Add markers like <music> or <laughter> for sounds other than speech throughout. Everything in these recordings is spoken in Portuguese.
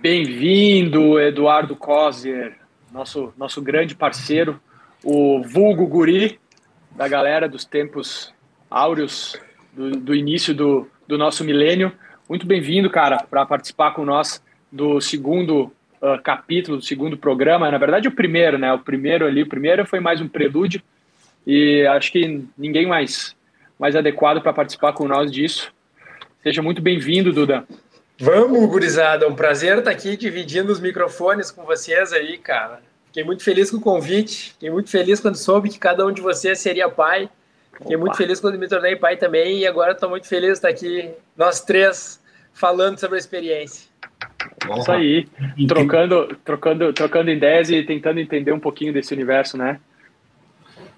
Bem-vindo, Eduardo Kozer, nosso, nosso grande parceiro, o vulgo guri da galera dos tempos áureos do, do início do, do nosso milênio. Muito bem-vindo, cara, para participar com nós do segundo uh, capítulo, do segundo programa. Na verdade, o primeiro, né? O primeiro ali, o primeiro foi mais um prelúdio e acho que ninguém mais, mais adequado para participar com nós disso. Seja muito bem-vindo, Duda. Vamos, gurizada. É um prazer estar aqui dividindo os microfones com vocês aí, cara. Fiquei muito feliz com o convite. Fiquei muito feliz quando soube que cada um de vocês seria pai. Fiquei Opa. muito feliz quando me tornei pai também. E agora estou muito feliz de estar aqui, nós três, falando sobre a experiência. Isso aí. Trocando, trocando, trocando ideias e tentando entender um pouquinho desse universo, né?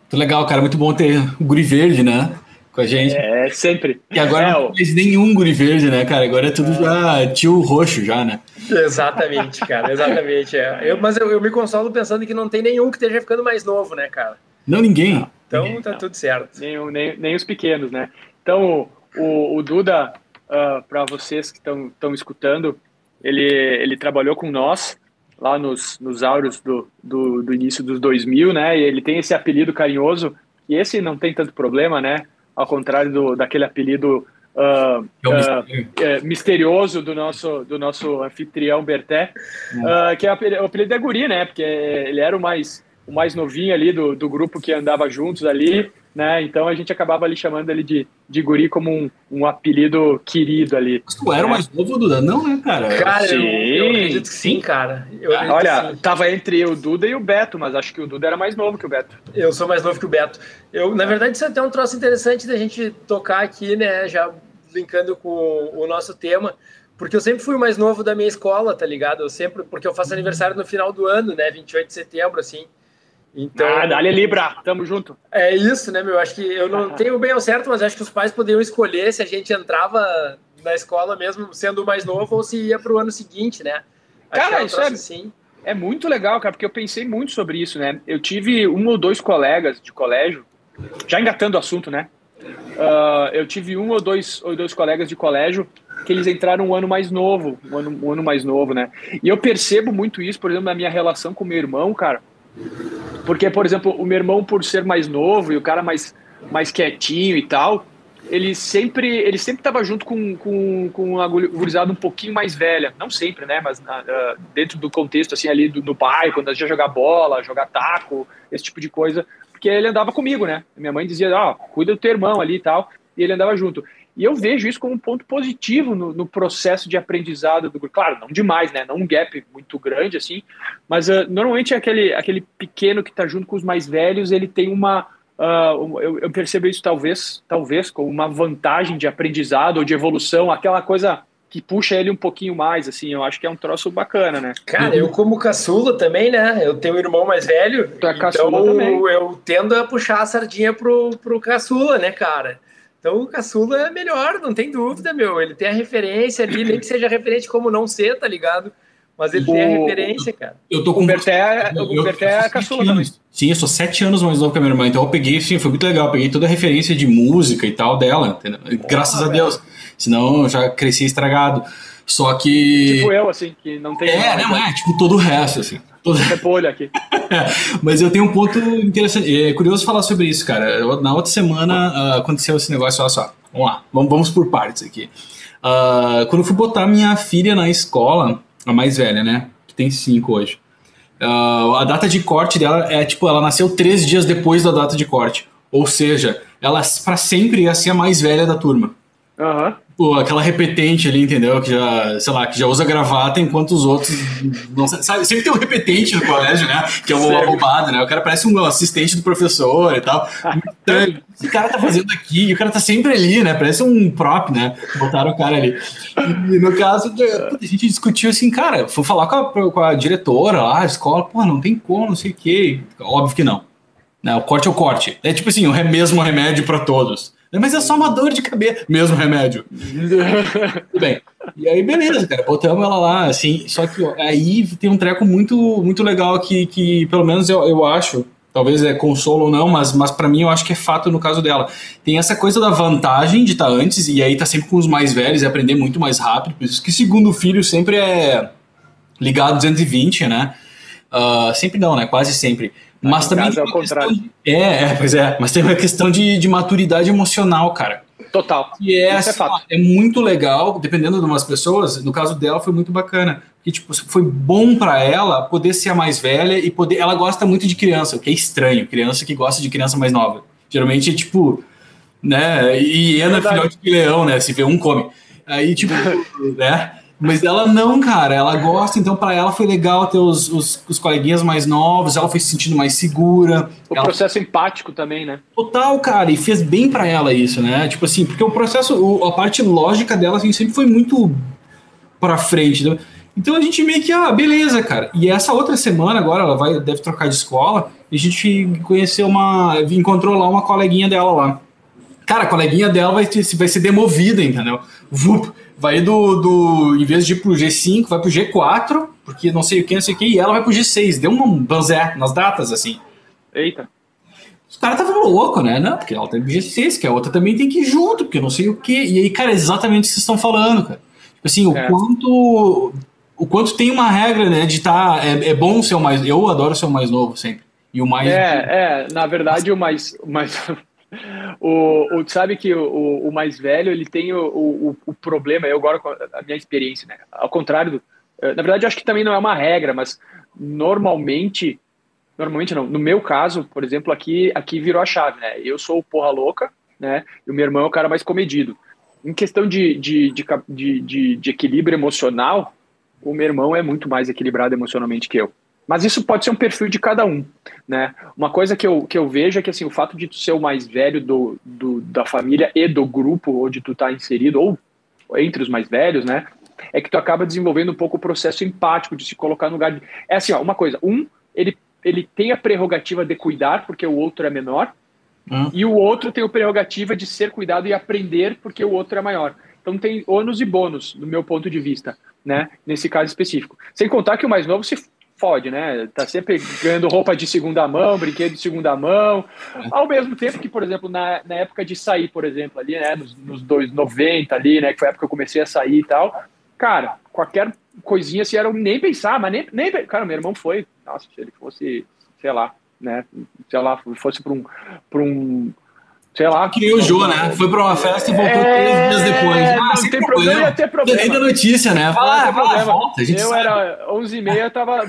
Muito legal, cara. Muito bom ter o Guri Verde, né? Com a gente. É, sempre. E agora é, não tem nenhum guri verde, né, cara? Agora é tudo é. já tio roxo já, né? Exatamente, cara, exatamente. É. Eu, mas eu, eu, me consolo pensando que não tem nenhum que esteja ficando mais novo, né, cara? Não, ninguém. Então ninguém. tá tudo certo. Nem, nem, nem os pequenos, né? Então, o, o Duda, uh, ah, para vocês que estão escutando, ele, ele trabalhou com nós lá nos, nos áureos do, do, do início dos 2000, né? E ele tem esse apelido carinhoso, e esse não tem tanto problema, né? Ao contrário do, daquele apelido uh, uh, misterioso do nosso, do nosso anfitrião Berté, uh, que é o apelido é Guri, né? Porque ele era o mais, o mais novinho ali do, do grupo que andava juntos ali, né? Então a gente acabava ali chamando ele de, de Guri como um, um apelido querido ali. Mas tu era o mais novo, Duda? Não, né, cara? Cara, sim, eu, eu acredito que sim, cara. Olha, sim. tava entre o Duda e o Beto, mas acho que o Duda era mais novo que o Beto. Eu sou mais novo que o Beto. Eu, na verdade, isso é até um troço interessante da gente tocar aqui, né? Já brincando com o nosso tema. Porque eu sempre fui o mais novo da minha escola, tá ligado? Eu sempre, porque eu faço aniversário no final do ano, né? 28 de setembro, assim. Então, ah, dá Libra, tamo junto. É isso, né, meu? Acho que eu não <laughs> tenho bem ao certo, mas acho que os pais poderiam escolher se a gente entrava na escola mesmo sendo mais novo ou se ia para o ano seguinte, né? Acho cara, isso é, assim. é muito legal, cara, porque eu pensei muito sobre isso, né? Eu tive um ou dois colegas de colégio, já engatando o assunto, né? Uh, eu tive um ou dois, ou dois colegas de colégio que eles entraram um ano mais novo, um ano, um ano mais novo, né? E eu percebo muito isso, por exemplo, na minha relação com meu irmão, cara porque, por exemplo, o meu irmão, por ser mais novo e o cara mais, mais quietinho e tal, ele sempre ele sempre estava junto com, com, com a gurizada um pouquinho mais velha. Não sempre, né? Mas uh, dentro do contexto, assim, ali do, do pai, quando a gente ia jogar bola, jogar taco, esse tipo de coisa. Porque ele andava comigo, né? Minha mãe dizia, ó, oh, cuida do teu irmão ali e tal. E ele andava junto. E eu vejo isso como um ponto positivo no, no, processo de aprendizado do grupo. Claro, não demais, né? Não um gap muito grande, assim. Mas uh, normalmente aquele, aquele pequeno que está junto com os mais velhos, ele tem uma. Uh, eu, eu, percebo isso talvez, talvez, como uma vantagem de aprendizado ou de evolução, aquela coisa que puxa ele um pouquinho mais, assim, eu acho que é um troço bacana, né? Cara, eu como caçula também, né? Eu tenho um irmão mais velho, tu é então eu tendo a puxar a sardinha pro, pro caçula, né, cara? Então o caçula é melhor, não tem dúvida, meu. Ele tem a referência ali, nem que seja referente como não ser, tá ligado? Mas ele o... tem a referência, cara. Eu tô com o Berté, o Berté é caçula também. Sim, eu sou sete anos mais novo que a minha irmã, então eu peguei, sim, foi muito legal. Eu peguei toda a referência de música e tal dela, entendeu? graças a Deus. Senão eu já cresci estragado. Só que. Tipo eu, assim, que não tem. É, não é, tipo todo o resto, assim. Todo... Repolho aqui. <laughs> Mas eu tenho um ponto interessante. É curioso falar sobre isso, cara. Eu, na outra semana uh, aconteceu esse negócio, olha só. Vamos lá, vamos, vamos por partes aqui. Uh, quando eu fui botar minha filha na escola, a mais velha, né? Que tem cinco hoje. Uh, a data de corte dela é tipo, ela nasceu três dias depois da data de corte. Ou seja, ela para sempre ia ser a mais velha da turma. Aham. Uhum. Pô, aquela repetente ali, entendeu? Que já, sei lá, que já usa gravata enquanto os outros. Não sabe, sempre tem um repetente no colégio, né? Que é uma roubada, né? O cara parece um assistente do professor e tal. <laughs> Então, esse cara tá fazendo aqui, e o cara tá sempre ali, né? Parece um prop, né? Botaram o cara ali. E no caso, a gente discutiu assim, cara, foi falar com a, com a diretora lá, a escola, pô, não tem como, não sei o quê. Óbvio que não. Né? O corte é o corte. É tipo assim, o mesmo remédio para todos. Mas é só uma dor de cabeça. Mesmo remédio. <laughs> Tudo bem. E aí, beleza, cara. Botamos ela lá, assim. Só que ó, aí tem um treco muito, muito legal que, que pelo menos eu, eu acho. Talvez é consolo ou não, mas, mas para mim eu acho que é fato no caso dela. Tem essa coisa da vantagem de estar tá antes, e aí tá sempre com os mais velhos e aprender muito mais rápido. Por isso que segundo filho sempre é ligado 220, né? Uh, sempre não, né? Quase sempre. Mas também. Tem é, de, é, é, pois é. Mas tem uma questão de, de maturidade emocional, cara. Total. E é, assim, é, é, muito legal, dependendo de umas pessoas. No caso dela, foi muito bacana. Que, tipo, foi bom para ela poder ser a mais velha e poder. Ela gosta muito de criança, o que é estranho. Criança que gosta de criança mais nova. Geralmente, é tipo. Né? E Ana, filhote de leão, né? Se vê um, come. Aí, tipo, <laughs> né? Mas ela não, cara, ela gosta, então para ela foi legal ter os, os, os, coleguinhas mais novos, ela foi se sentindo mais segura. O ela... processo empático também, né? Total, cara, e fez bem para ela isso, né? Tipo assim, porque o processo, a parte lógica dela assim, sempre foi muito pra frente. Né? Então a gente meio que, ah, beleza, cara. E essa outra semana agora, ela vai, deve trocar de escola, e a gente conheceu uma, encontrou lá uma coleguinha dela lá. Cara, a coleguinha dela vai, vai ser demovida, entendeu? Vup vai do, do. Em vez de ir pro G5, vai pro G4, porque não sei o que, não sei o que, e ela vai pro G6. Deu um banzé nas datas, assim. Eita. Os caras estavam loucos, né? Não, porque ela tem G6, que a outra também tem que ir junto, porque não sei o que. E aí, cara, é exatamente o que vocês estão falando, cara. Tipo assim, o é. quanto. O quanto tem uma regra, né, de estar. Tá, é, é bom ser o mais. Eu adoro ser o mais novo sempre. E o mais. É, é, na verdade, o mais. O mais... O, o, sabe que o, o, mais velho ele tem o, o, o, problema, eu agora a minha experiência, né? Ao contrário do. Eh, na verdade, acho que também não é uma regra, mas normalmente. Normalmente não. No meu caso, por exemplo, aqui, aqui virou a chave, né? Eu sou o porra louca, né? E o meu irmão é o cara mais comedido. Em questão de, de, de, de, de equilíbrio emocional, o meu irmão é muito mais equilibrado emocionalmente que eu. Mas isso pode ser um perfil de cada um, né? Uma coisa que eu, que eu vejo é que assim, o fato de tu ser o mais velho do, do da família e do grupo onde tu está inserido, ou entre os mais velhos, né? É que tu acaba desenvolvendo um pouco o processo empático de se colocar no lugar de... É assim, ó, uma coisa, um, ele, ele tem a prerrogativa de cuidar porque o outro é menor, hum. e o outro tem a prerrogativa de ser cuidado e aprender porque o outro é maior. Então tem ônus e bônus, do meu ponto de vista, né? Nesse caso específico. Sem contar que o mais novo se fode, né? Tá sempre ganhando roupa de segunda mão, brinquedo de segunda mão. Ao mesmo tempo que, por exemplo, na, na época de sair, por exemplo, ali, né? Nos, nos dois, 90 ali, né? Que foi a época que eu comecei a sair e tal. Cara, qualquer coisinha assim, era nem pensar, mas nem, nem. Cara, meu irmão foi. Nossa, se ele fosse, sei lá, né? Sei lá, fosse para um. Pra um sei lá. Que nem o Jô, né? Foi pra uma festa e voltou é... três dias depois. Ah, não tem problema, ia ter problema. Ainda notícia, né? Fala, fala, volta, eu sabe. era 11h30, tava.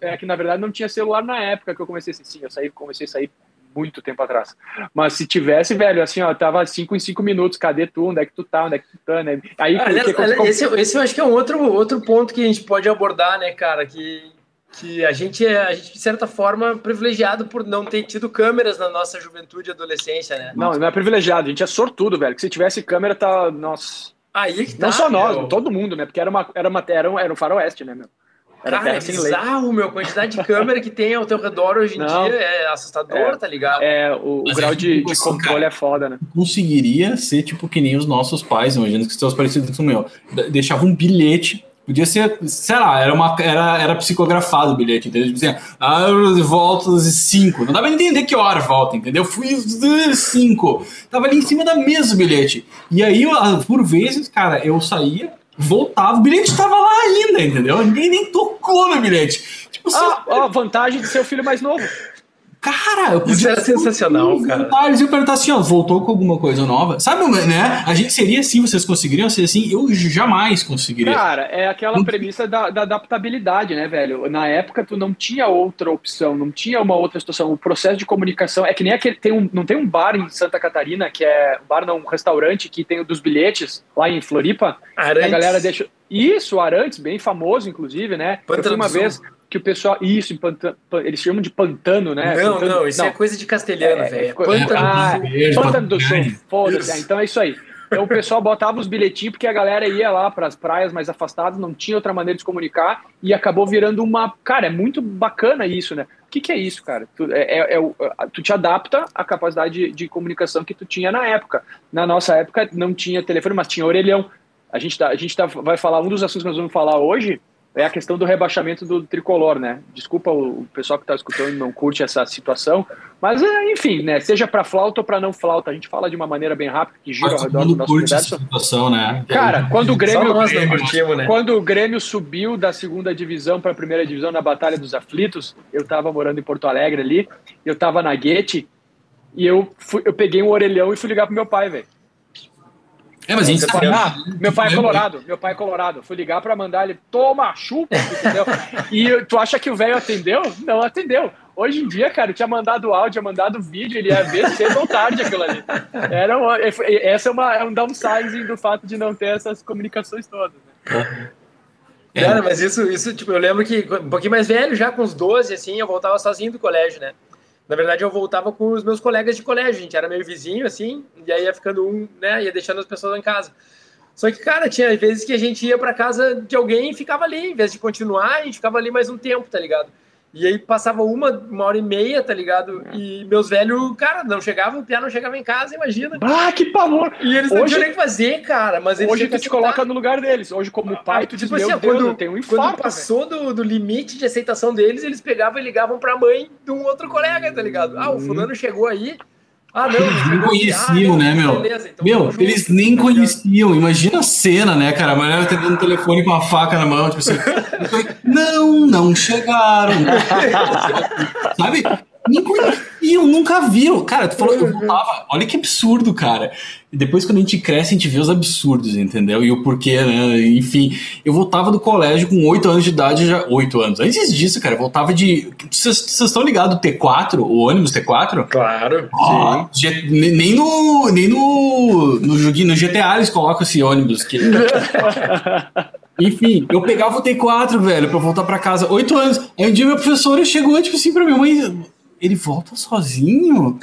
É que na verdade não tinha celular na época que eu comecei assim. Sim, eu saí, comecei a sair muito tempo atrás. Mas se tivesse, velho, assim, ó, tava 5 em 5 minutos, cadê tu? Onde é que tu tá? Onde é que tu tá, né? Aí, ah, que, que, esse, esse eu acho que é um outro, outro ponto que a gente pode abordar, né, cara? Que que a gente é, a gente, de certa forma, privilegiado por não ter tido câmeras na nossa juventude e adolescência, né? Não, não é privilegiado, a gente é sortudo, velho. Que se tivesse câmera, tá. Nossa. Aí que tá. Não só nós, meu. todo mundo, né? Porque era uma, era uma era um, era um faroeste, né, meu? Era Cara, é bizarro, lei. meu. A quantidade de câmera que tem ao teu redor hoje em não, dia é assustador, é, tá ligado? É, o, o grau de, de controle cara, é foda, né? Conseguiria ser tipo que nem os nossos pais, imagina que estão parecidos com o meu. Deixava um bilhete Podia ser, sei lá, era, uma, era, era psicografado o bilhete, entendeu? Tipo assim, ah, volta às 5. Não dava pra entender que hora volta, entendeu? Fui às 5. Tava ali em cima da mesa o bilhete. E aí, por vezes, cara, eu saía, voltava, o bilhete tava lá ainda, entendeu? Ninguém nem tocou no bilhete. Tipo, ah, ó, vantagem de ser o filho mais novo. Cara, eu podia. Isso era sensacional, cara. Detalhes, eu perguntar assim, ó, voltou com alguma coisa nova? Sabe, né? A gente seria assim, vocês conseguiriam ser assim? Eu jamais conseguiria. Cara, é aquela não... premissa da, da, adaptabilidade, né, velho? Na época, tu não tinha outra opção, não tinha uma outra situação. O processo de comunicação é que nem aquele. Tem um, não tem um bar em Santa Catarina, que é. Um bar, não, um restaurante que tem o dos bilhetes lá em Floripa. Arantes. a galera deixa. Isso, Arantes, bem famoso, inclusive, né? Pantano eu fui uma vez que o pessoal. Isso, pantano, eles chamam de pantano, né? Não, pantano, não, isso é não. é coisa de castelhano, é, velho. É, pantano, ah, pantano do Sul. Foda-se. Então é isso aí. Então o pessoal botava os bilhetinhos porque a galera ia lá para as praias mais afastadas, não tinha outra maneira de se comunicar e acabou virando uma. Cara, é muito bacana isso, né? que, que é isso, cara? Tu, é, é, é, tu te adapta à capacidade de, de, comunicação que tu tinha na época. Na nossa época não tinha telefone, mas tinha orelhão. A gente, tá, a gente tá, vai falar, um dos assuntos que nós vamos falar hoje é a questão do rebaixamento do tricolor, né? Desculpa o, pessoal que está escutando não curte essa situação, mas é, enfim, né? Seja para flauta ou para não flauta, a gente fala de uma maneira bem rápida que gira ao redor do nosso universo. Situação, né? Cara, quando o Grêmio, Grêmio né? quando o Grêmio subiu da segunda divisão para a primeira divisão na Batalha dos Aflitos, eu estava morando em Porto Alegre ali, eu estava na Guete e eu fui, eu peguei um orelhão e fui ligar pro meu pai, velho. É, mas a gente sabe, ah, meu pai é colorado, meu pai é colorado. Fui ligar para mandar ele, toma, chupa, entendeu? <laughs> e tu acha que o velho atendeu? Não atendeu. Hoje em dia, cara, eu tinha mandado áudio, tinha mandado vídeo, ele ia ver cedo ou tarde aquilo ali. Era uma, essa é, uma, é um downsizing do fato de não ter essas comunicações todas. Né? É. Cara, mas isso, isso, tipo, eu lembro que um pouquinho mais velho, já com uns 12, assim, eu voltava sozinho do colégio, né? Na verdade, eu voltava com os meus colegas de colégio, gente era meio vizinho, assim, e aí ia ficando um, né, ia deixando as pessoas em casa. Só que, cara, tinha vezes que a gente ia para casa de alguém e ficava ali, em vez de continuar, a gente ficava ali mais um tempo, tá ligado? E aí passava uma, uma hora e meia, tá ligado? É. E meus velhos, cara, não chegavam, o Pia não chegava em casa, imagina. Ah, que pavor! E eles não tinham nem que fazer, cara. Mas Hoje tu te coloca no lugar deles. Hoje, como ah, pai, tu tipo diz, assim, meu Deus, quando, eu tenho um infarto. Quando passou do, do limite de aceitação deles, eles pegavam e ligavam pra mãe de um outro colega, tá ligado? Ah, o uhum. fulano chegou aí, ah, não, eles nem conheciam, ah, né, meu? Beleza, então meu, eles nem conheciam. Imagina a cena, né, cara? A mulher atendendo o telefone com a faca na mão, tipo assim. não, não chegaram. <laughs> Sabe? Nem conheciam, nunca viram. Cara, tu falou que eu voltava. Olha que absurdo, cara. E depois, quando a gente cresce, a gente vê os absurdos, entendeu? E o porquê, né? Enfim, eu voltava do colégio com 8 anos de idade, já. 8 anos. Antes disso, cara, eu voltava de. Vocês estão ligados T4, o ônibus T4? Claro. Oh, sim. Nem no. Nem no. No, joguinho, no GTA eles colocam esse ônibus. Que... <laughs> Enfim, eu pegava o T4, velho, pra voltar pra casa. Oito anos. Aí um dia meu professor chegou, tipo assim, pra minha mãe ele volta sozinho?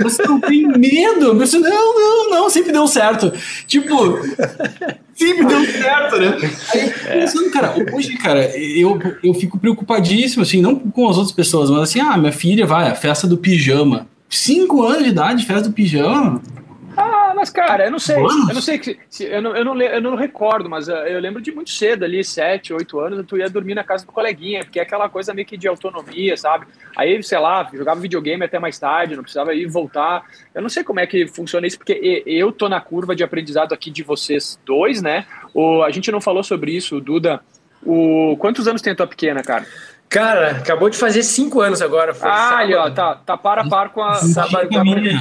Você não tem medo? Você, não, não, não, sempre deu certo. Tipo, sempre deu certo, né? Aí, pensando, cara, hoje, cara, eu, eu fico preocupadíssimo, assim, não com as outras pessoas, mas assim, ah, minha filha vai, a festa do pijama. Cinco anos de idade, festa do pijama. Ah, mas cara, eu não sei. Eu não sei se, eu, não, eu, não, eu não recordo, mas uh, eu lembro de muito cedo ali, sete, oito anos, tu ia dormir na casa do coleguinha, porque é aquela coisa meio que de autonomia, sabe? Aí, sei lá, jogava videogame até mais tarde, não precisava ir voltar. Eu não sei como é que funciona isso, porque eu tô na curva de aprendizado aqui de vocês dois, né? O, a gente não falou sobre isso, Duda. O, quantos anos tem a tua pequena, cara? Cara, acabou de fazer cinco anos agora. Foi ah, ali, ó, tá, tá para par com a. Sábado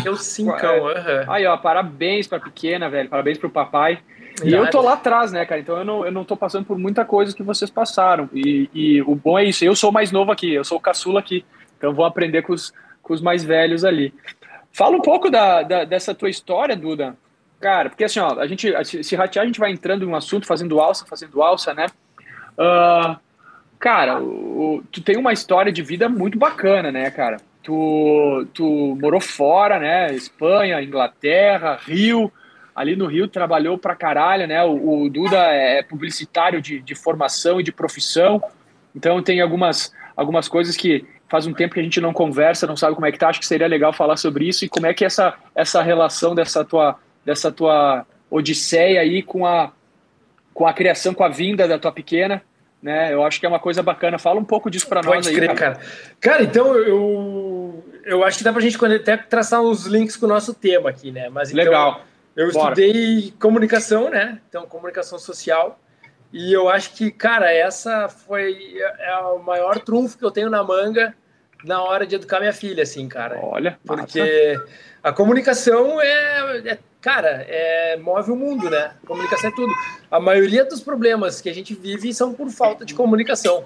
deu cincão. É. Aí, ó, parabéns pra pequena, velho. Parabéns pro papai. E eu tô lá atrás, né, cara? Então eu não, eu não tô passando por muita coisa que vocês passaram. E, e o bom é isso. Eu sou mais novo aqui, eu sou o caçula aqui. Então vou aprender com os, com os mais velhos ali. Fala um pouco da, da, dessa tua história, Duda. Cara, porque assim, ó, a gente, se ratear, a gente vai entrando em um assunto, fazendo alça, fazendo alça, né? Uh, Cara, o, tu tem uma história de vida muito bacana, né, cara? Tu, tu morou fora, né? Espanha, Inglaterra, Rio. Ali no Rio trabalhou pra caralho, né? O, o Duda é publicitário de, de formação e de profissão. Então tem algumas, algumas coisas que faz um tempo que a gente não conversa, não sabe como é que tá. Acho que seria legal falar sobre isso e como é que essa, essa relação dessa tua, dessa tua odisseia aí com a, com a criação, com a vinda da tua pequena, né? Eu acho que é uma coisa bacana. Fala um pouco disso para nós aí. Crer, cara. cara. Cara, então eu, eu acho que dá para a gente até traçar uns links com o nosso tema aqui, né? Mas então, Legal. Eu Bora. estudei comunicação, né? Então, comunicação social. E eu acho que, cara, essa foi é o maior trunfo que eu tenho na manga na hora de educar minha filha, assim, cara. Olha, porque massa. a comunicação é, é cara, é, move o mundo, né? Comunicação é tudo. A maioria dos problemas que a gente vive são por falta de comunicação.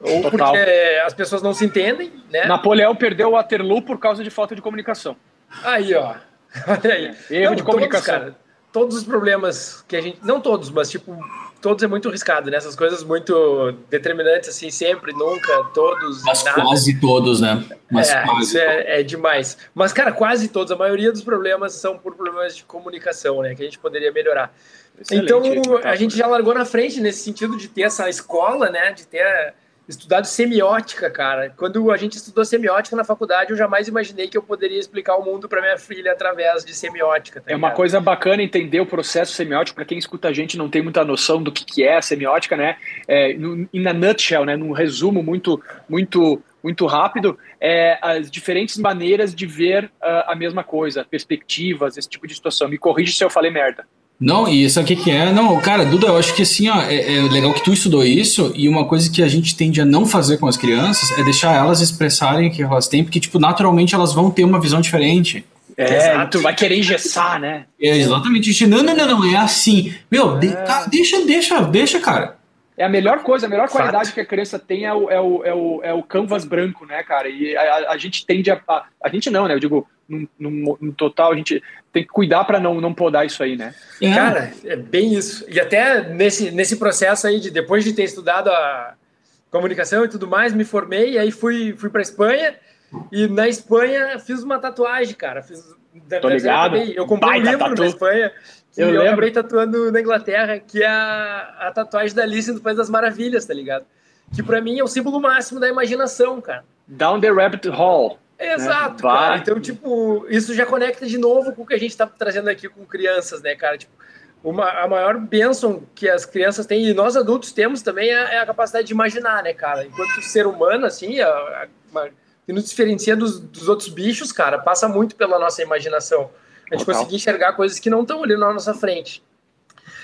Ou Total. porque as pessoas não se entendem, né? Napoleão perdeu o Waterloo por causa de falta de comunicação. Aí, ó. <laughs> Olha aí. Erro não, de comunicação. Todos, cara, todos os problemas que a gente. Não todos, mas tipo, todos é muito arriscado, né? Essas coisas muito determinantes, assim, sempre, nunca, todos. Mas nada. quase todos, né? Mas é, isso é, é, demais. Mas, cara, quase todos, a maioria dos problemas são por problemas de comunicação, né? Que a gente poderia melhorar. Excelente, então, a gente já largou na frente nesse sentido de ter essa escola, né? De ter estudado semiótica, cara. Quando a gente estudou semiótica na faculdade, eu jamais imaginei que eu poderia explicar o mundo para minha filha através de semiótica. Tá é uma coisa bacana entender o processo semiótico. Para quem escuta a gente não tem muita noção do que, que é a semiótica, né? É, no, in a nutshell, né? Num resumo muito, muito, muito rápido, é as diferentes maneiras de ver uh, a mesma coisa, perspectivas, esse tipo de situação. Me corrige se eu falei merda. Não, e isso aqui que é? Não, cara, Duda, eu acho que assim, ó, é, é, legal que tu estudou isso, e uma coisa que a gente tende a não fazer com as crianças é deixar elas expressarem o que elas têm, porque, tipo, naturalmente elas vão ter uma visão diferente. É, Exato. tu vai querer engessar, né? É exatamente isso. Não, não, não, não, é assim. Meu, é. De, tá, deixa, deixa, deixa, cara. É a melhor coisa, a melhor Fato. qualidade que a criança tem é o, é o, é o, é o canvas branco, né, cara? E a, a gente tende a, a. A gente não, né? Eu digo, no, no, no total, a gente tem que cuidar para não, não podar isso aí, né? É. Cara, é bem isso. E até nesse, nesse processo aí, de depois de ter estudado a comunicação e tudo mais, me formei, e aí fui, fui para Espanha, e na Espanha fiz uma tatuagem, cara. Fiz, Tô ligado. Eu comprei Baita um livro tatu. na Espanha, que eu, eu acabei tatuando na Inglaterra, que é a, a tatuagem da Alice no País das Maravilhas, tá ligado? Que para mim é o símbolo máximo da imaginação, cara. Down the Rabbit Hall. Exato, né? cara. Então, tipo, isso já conecta de novo com o que a gente está trazendo aqui com crianças, né, cara? Tipo, uma, a maior bênção que as crianças têm, e nós adultos temos também, é, é a capacidade de imaginar, né, cara? Enquanto ser humano, assim, a, a, que nos diferencia dos, dos, outros bichos, cara, passa muito pela nossa imaginação. A gente conseguir enxergar coisas que não estão ali na nossa frente.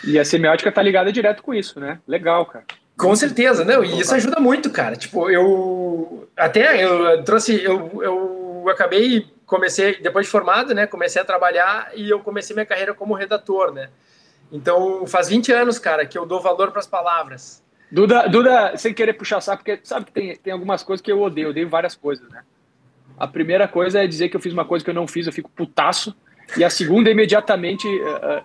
E a semiótica tá ligada direto com isso, né? Legal, cara. Com certeza, não, e isso ajuda muito, cara. Tipo, eu até eu trouxe, eu, eu acabei, comecei, depois de formado, né, comecei a trabalhar e eu comecei minha carreira como redator, né. Então, faz 20 anos, cara, que eu dou valor para as palavras. Duda, Duda, sem querer puxar saco, porque sabe que tem, tem algumas coisas que eu odeio, eu odeio várias coisas, né. A primeira coisa é dizer que eu fiz uma coisa que eu não fiz, eu fico putaço. E a segunda, imediatamente,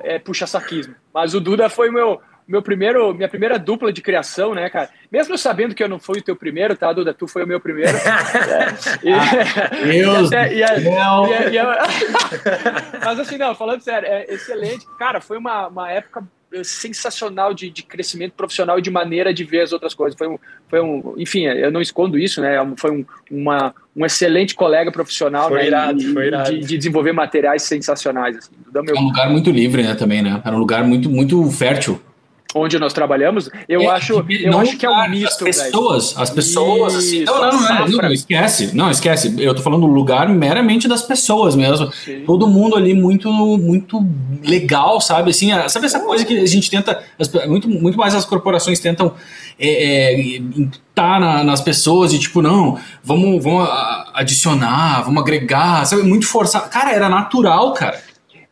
é, é puxa saquismo. Mas o Duda foi o meu, meu primeiro, minha primeira dupla de criação, né, cara? Mesmo sabendo que eu não fui o teu primeiro, tá, Duda? Tu foi o meu primeiro. Mas assim, não, falando sério, é excelente. Cara, foi uma, uma época sensacional de, de crescimento profissional e de maneira de ver as outras coisas. Foi um, foi um enfim, eu não escondo isso, né? Foi um, uma, um excelente colega profissional foi né? irado, foi irado. De, de, desenvolver materiais sensacionais. Assim, meu... É um lugar muito livre, né, também, né? Era um lugar muito, muito fértil onde nós trabalhamos, eu é, acho, eu acho que é um misto. As pessoas, as pessoas, assim, não, não, não, não, esquece, não, esquece. Eu tô falando do lugar meramente das pessoas mesmo. Sim. Todo mundo ali muito, muito legal, sabe? Assim, sabe essa coisa que a gente tenta, muito, muito mais as corporações tentam é, é, tá na, nas pessoas e tipo, não, vamos, vamos adicionar, vamos agregar, sabe? Muito forçado. Cara, era natural, cara.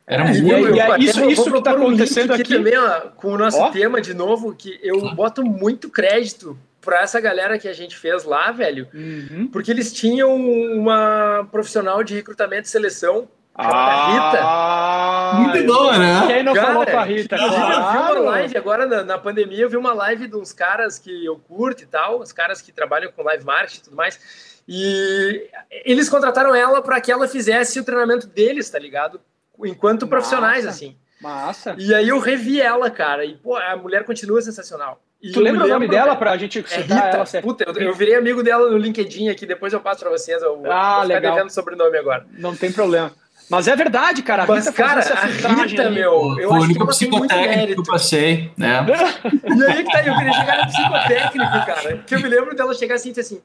Era é, muito. E, e, é isso, vou, isso que está acontecendo aqui, aqui, também, ó, com o nosso ó. tema de novo, que eu boto muito crédito para essa galera que a gente fez lá, velho, uhum. porque eles tinham uma profissional de recrutamento e seleção ah, Rita. Muito boa, né? Quem não Cara, falou com a Rita? Claro. eu vi uma live agora na, na, pandemia, eu vi uma live de uns caras que eu curto e tal, os caras que trabalham com live marketing e tudo mais. E eles contrataram ela para que ela fizesse o treinamento deles, tá ligado? Enquanto Massa. profissionais, assim. Massa. E aí eu revi ela, cara, e pô, a mulher continua sensacional. E tu lembra o nome dela pra gente é Rita. ela? Puta, eu, eu, virei amigo dela no LinkedIn aqui, depois eu passo pra vocês. Eu, ah, eu legal. devendo sobrenome agora. Não tem problema. Mas é verdade, cara. A Mas, Rita cara, a Rita, meu, eu acho que mérito. Que eu passei, né? <laughs> e aí que tá, eu queria chegar no psicotécnico, cara. Que eu me lembro dela chegar assim e dizer assim,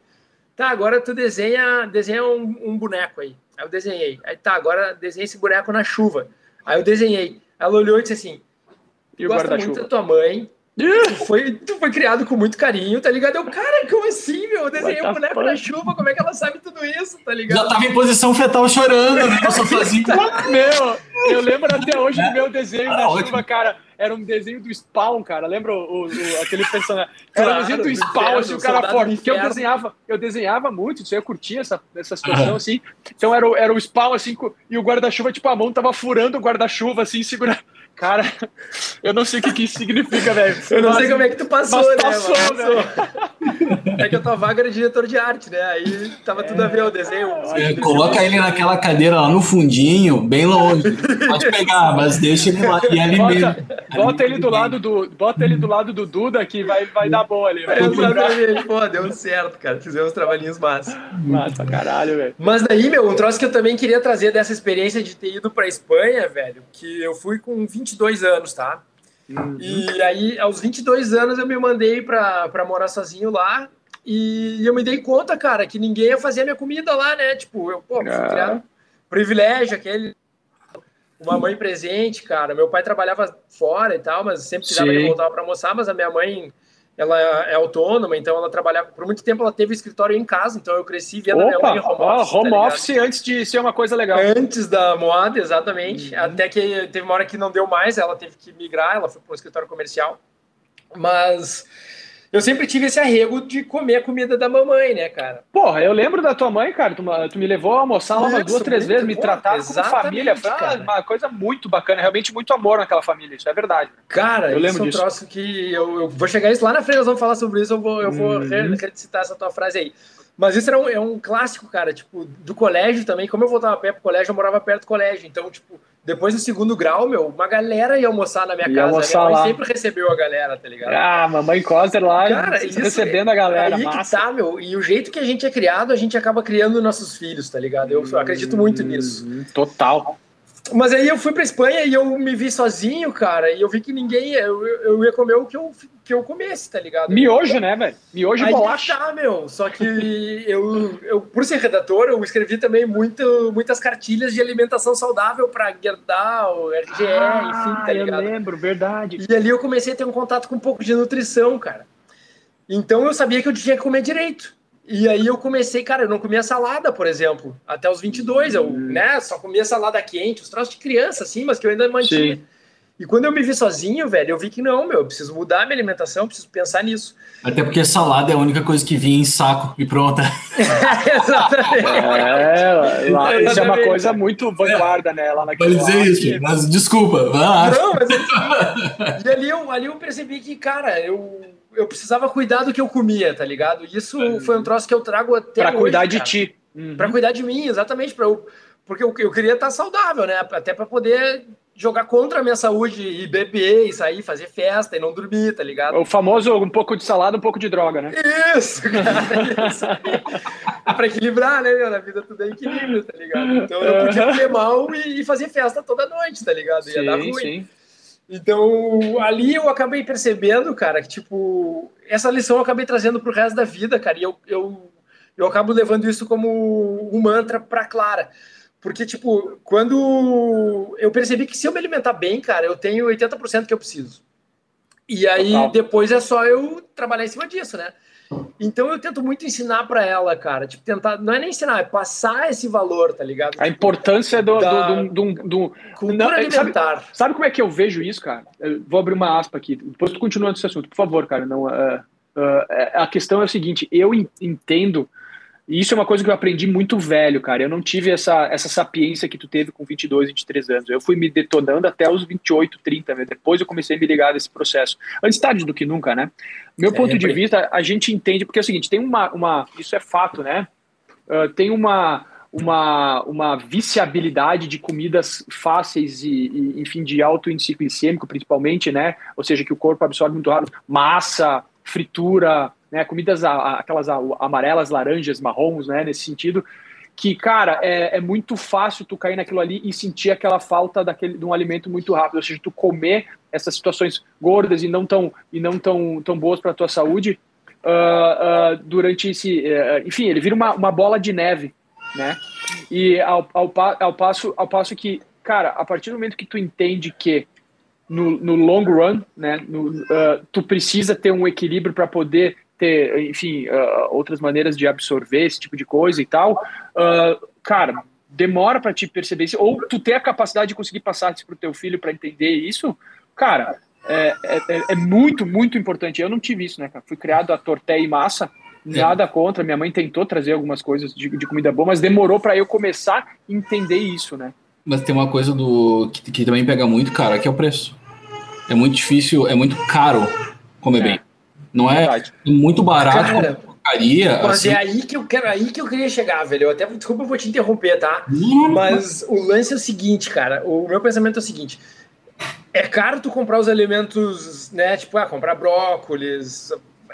tá, agora tu desenha, desenha um, um boneco aí. Aí eu desenhei. Aí tá, agora desenha esse boneco na chuva. Aí eu desenhei. Ela olhou e disse assim: e gosta muito da tua mãe. Tu foi, tu foi criado com muito carinho, tá ligado? Eu, cara, como assim, meu? Eu desenhei um boneco na chuva, como é que ela sabe tudo isso, tá ligado? Já tava em posição fetal chorando, né? Eu só fazia. <laughs> meu, eu lembro até hoje do meu desenho ah, na ótimo. chuva, cara. Era um desenho do Spawn, cara. Lembra o, o aquele personagem? Era um desenho do Spawn, assim, o cara forte. Que eu desenhava, eu desenhava muito, isso eu curtia essa, essa situação, assim. Então era, era o Spawn, assim, e o guarda-chuva, tipo, a mão tava furando o guarda-chuva, assim, segurando Cara, eu não sei o que, que isso significa, velho. Eu não sei como é que tu passou, né? Passou, passou. É que a tua vaga era diretor de arte, né? Aí tava tudo a ver o desenho. É, coloca ele naquela cadeira lá no fundinho, bem longe. Pode pegar, mas deixa ele lá. E ali bota, mesmo. Bota ele do lado do, bota ele do lado do Duda que vai, vai dar bom ali. Exatamente, pô, deu certo, cara. Fizemos trabalhinhos massa. Massa, caralho, velho. Mas daí, meu, um troço que eu também queria trazer dessa experiência de ter ido pra Espanha, velho, que eu fui com 22 anos, tá? Uhum. E aí, aos 22 anos, eu me mandei pra morar sozinho lá. E eu me dei conta, cara, que ninguém ia fazer a minha comida lá, né? Tipo, eu, pô, fui criado privilégio, aquele. Uma mãe presente, cara. Meu pai trabalhava fora e tal, mas sempre de voltar para almoçar, mas a minha mãe ela é autônoma, então ela trabalhava por muito tempo, ela teve escritório em casa, então eu cresci vendo Opa, minha mãe home office. Home tá office antes de ser uma coisa legal. Antes da moda, exatamente. Uhum. Até que teve uma hora que não deu mais, ela teve que migrar, ela foi para um escritório comercial. Mas eu sempre tive esse arrego de comer a comida da mamãe, né, cara? Porra, eu lembro da tua mãe, cara. Tu, tu me levou a almoçar lá umas duas, três vezes, me tratava como família. Foi uma, uma, coisa muito bacana, realmente muito amor naquela família, isso é verdade. Cara, eu lembro isso é um troço que eu, eu, vou chegar isso lá na frente, nós vamos falar sobre isso, eu vou, eu vou uhum. citar essa tua frase aí. Mas isso era um, é um clássico, cara, tipo, do colégio também. Como eu voltava perto do colégio, eu morava perto do colégio. Então, tipo, depois do segundo grau, meu, uma galera ia almoçar na minha ia casa. Almoçar minha mãe lá. sempre recebeu a galera, tá ligado? Ah, mamãe Coser lá cara, isso, recebendo a galera. Aí massa. que tá, meu. E o jeito que a gente é criado, a gente acaba criando nossos filhos, tá ligado? Eu, eu acredito muito nisso. Total. Mas aí eu fui pra Espanha e eu me vi sozinho, cara, e eu vi que ninguém. Eu, eu ia comer o que eu, que eu comesse, tá ligado? Miojo, né, velho? Miojo e bolacha. Tá, meu. Só que eu, eu, por ser redator, eu escrevi também muito, muitas cartilhas de alimentação saudável pra Gerdau, RGE, ah, enfim, tá ligado? Eu lembro, verdade. E ali eu comecei a ter um contato com um pouco de nutrição, cara. Então eu sabia que eu tinha que comer direito. E aí eu comecei, cara, eu não comia salada, por exemplo, até os 22, eu, hum. né, só comia salada quente, os troços de criança, assim, mas que eu ainda mantinha. Sim. E quando eu me vi sozinho, velho, eu vi que não, meu, eu preciso mudar a minha alimentação, preciso pensar nisso. Até porque salada é a única coisa que vinha em saco e pronta. Exatamente. <laughs> É, lá, isso é uma coisa muito vanguarda, né? Lá naquele Pode dizer isso, mas desculpa. Não, mas é e ali eu, ali eu percebi que, cara, eu eu precisava cuidar do que eu comia, tá ligado? Isso uhum. foi um troço que eu trago até Pra hoje, cuidar de ti. Uhum. Pra cuidar de mim, exatamente. Pra eu, porque eu, eu queria estar saudável, né? Até para poder jogar contra a minha saúde e beber e sair, fazer festa e não dormir, tá ligado? O famoso um pouco de salada, um pouco de droga, né? Isso, cara. Isso <laughs> pra equilibrar, né, meu? Na vida tudo é equilíbrio, tá ligado? Então eu podia comer mal e fazer festa toda noite, tá ligado? Ia sim, dar ruim. Sim. Então, ali eu acabei percebendo, cara, que, tipo, essa lição eu acabei trazendo pro resto da vida, cara, e eu, eu, eu acabo levando isso como um mantra pra Clara. Porque, tipo, quando eu percebi que se eu me alimentar bem, cara, eu tenho 80% que eu preciso. E aí, Total. depois é só eu trabalhar em cima disso, né? Então eu tento muito ensinar para ela, cara. Tipo, tentar. Não é nem ensinar, é passar esse valor, tá ligado? A importância do. da, do, do, do, cultura não, alimentar. Sabe, sabe, como é que eu vejo isso, cara? Eu vou abrir uma aspa aqui. Depois tu continua nesse assunto, por favor, cara. Não, uh, uh, a questão é o seguinte: eu entendo e isso é uma coisa que eu aprendi muito velho, cara. Eu não tive essa, essa sapiência que tu teve com 22, 23 anos. Eu fui me detonando até os 28, 30. Né? Depois eu comecei a me ligar nesse processo. Antes tarde do que nunca, né? Meu é, ponto de vista, a gente entende, porque é o seguinte, tem uma. uma isso é fato, né? Uh, tem uma, uma, uma viciabilidade de comidas fáceis e, e, enfim, de alto índice glicêmico, principalmente, né? Ou seja, que o corpo absorve muito rápido. Massa, fritura, né, comidas aquelas amarelas, laranjas, marrons, né, nesse sentido, que, cara, é, é, muito fácil tu cair naquilo ali e sentir aquela falta daquele, de um alimento muito rápido, ou seja, tu comer essas situações gordas e não tão, e não tão, tão boas para a tua saúde uh, uh, durante esse... Uh, enfim, ele vira uma, uma bola de neve, né? E ao, ao, ao, passo, ao passo que, cara, a partir do momento que tu entende que no, no long run, né, no, tu precisa ter um equilíbrio para poder ter, enfim, uh, outras maneiras de absorver esse tipo de coisa e tal, uh, cara, demora para te perceber isso, ou tu ter a capacidade de conseguir passar isso pro teu filho para entender isso, cara, é, é, é, muito, muito importante. Eu não tive isso, né, cara? Fui criado a torté e massa, nada contra. Minha mãe tentou trazer algumas coisas de, de comida boa, mas demorou para eu começar a entender isso, né? Mas tem uma coisa do que, que, também pega muito, cara, que é o preço. É muito difícil, é muito caro comer é. bem. Não é, é muito barato. Cara, porcaria. Mas assim. é aí que eu quero, aí que eu queria chegar, velho. Eu até desculpa, eu vou te interromper, tá? Hum. Mas o lance é o seguinte, cara. O meu pensamento é o seguinte: é caro tu comprar os alimentos, né? Tipo, ah, comprar brócolis.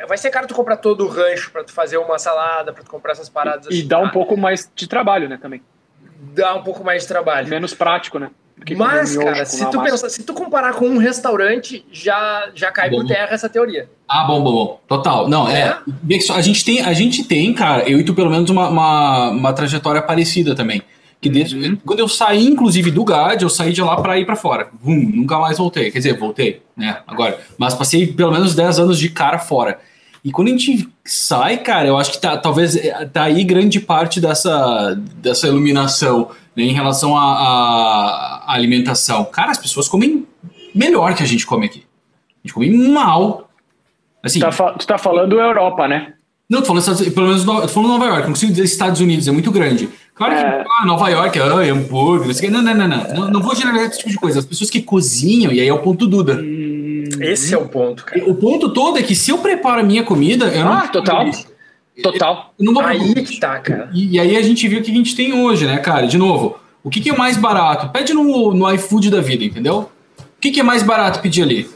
Vai ser caro tu comprar todo o rancho para tu fazer uma salada, para tu comprar essas paradas. E, assim, e dá tá? um pouco mais de trabalho, né? Também. Dá um pouco mais de trabalho. Menos prático, né? Porque Mas, cara, se tu, pensa, se tu comparar com um restaurante, já, já cai bom. por terra essa teoria. Ah, bom, bom, bom. Total. Não, é. é. A gente tem, a gente tem, cara, eu e tu pelo menos uma, uma, uma trajetória parecida também. Que desde, uhum. quando eu saí, inclusive, do GAD, eu saí de lá para ir para fora. Vum, nunca mais voltei. Quer dizer, voltei, né? Agora. Mas passei pelo menos 10 anos de cara fora. E quando a gente sai, cara, eu acho que tá, talvez é, tá aí grande parte dessa, dessa iluminação né, em relação à alimentação. Cara, as pessoas comem melhor que a gente come aqui. A gente come mal. Assim, tá, tu tá falando Europa, né? Não, tô falando, pelo menos tô falando Nova York, não consigo dizer Estados Unidos, é muito grande. Claro que é. ah, Nova York, ah, hambúrguer, não, não, não, não, não, não vou generalizar esse tipo de coisa. As pessoas que cozinham, e aí é o ponto Duda. Hum, esse é o ponto, cara. O ponto todo é que se eu preparo a minha comida, eu ah, não. total. Total. Eu não vou aí que tá, cara. E, e, aí a gente viu o que a gente tem hoje, né, cara? De novo, o que, que é mais barato? Pede no, no iFood da vida, entendeu? O que, que é mais barato pedir ali?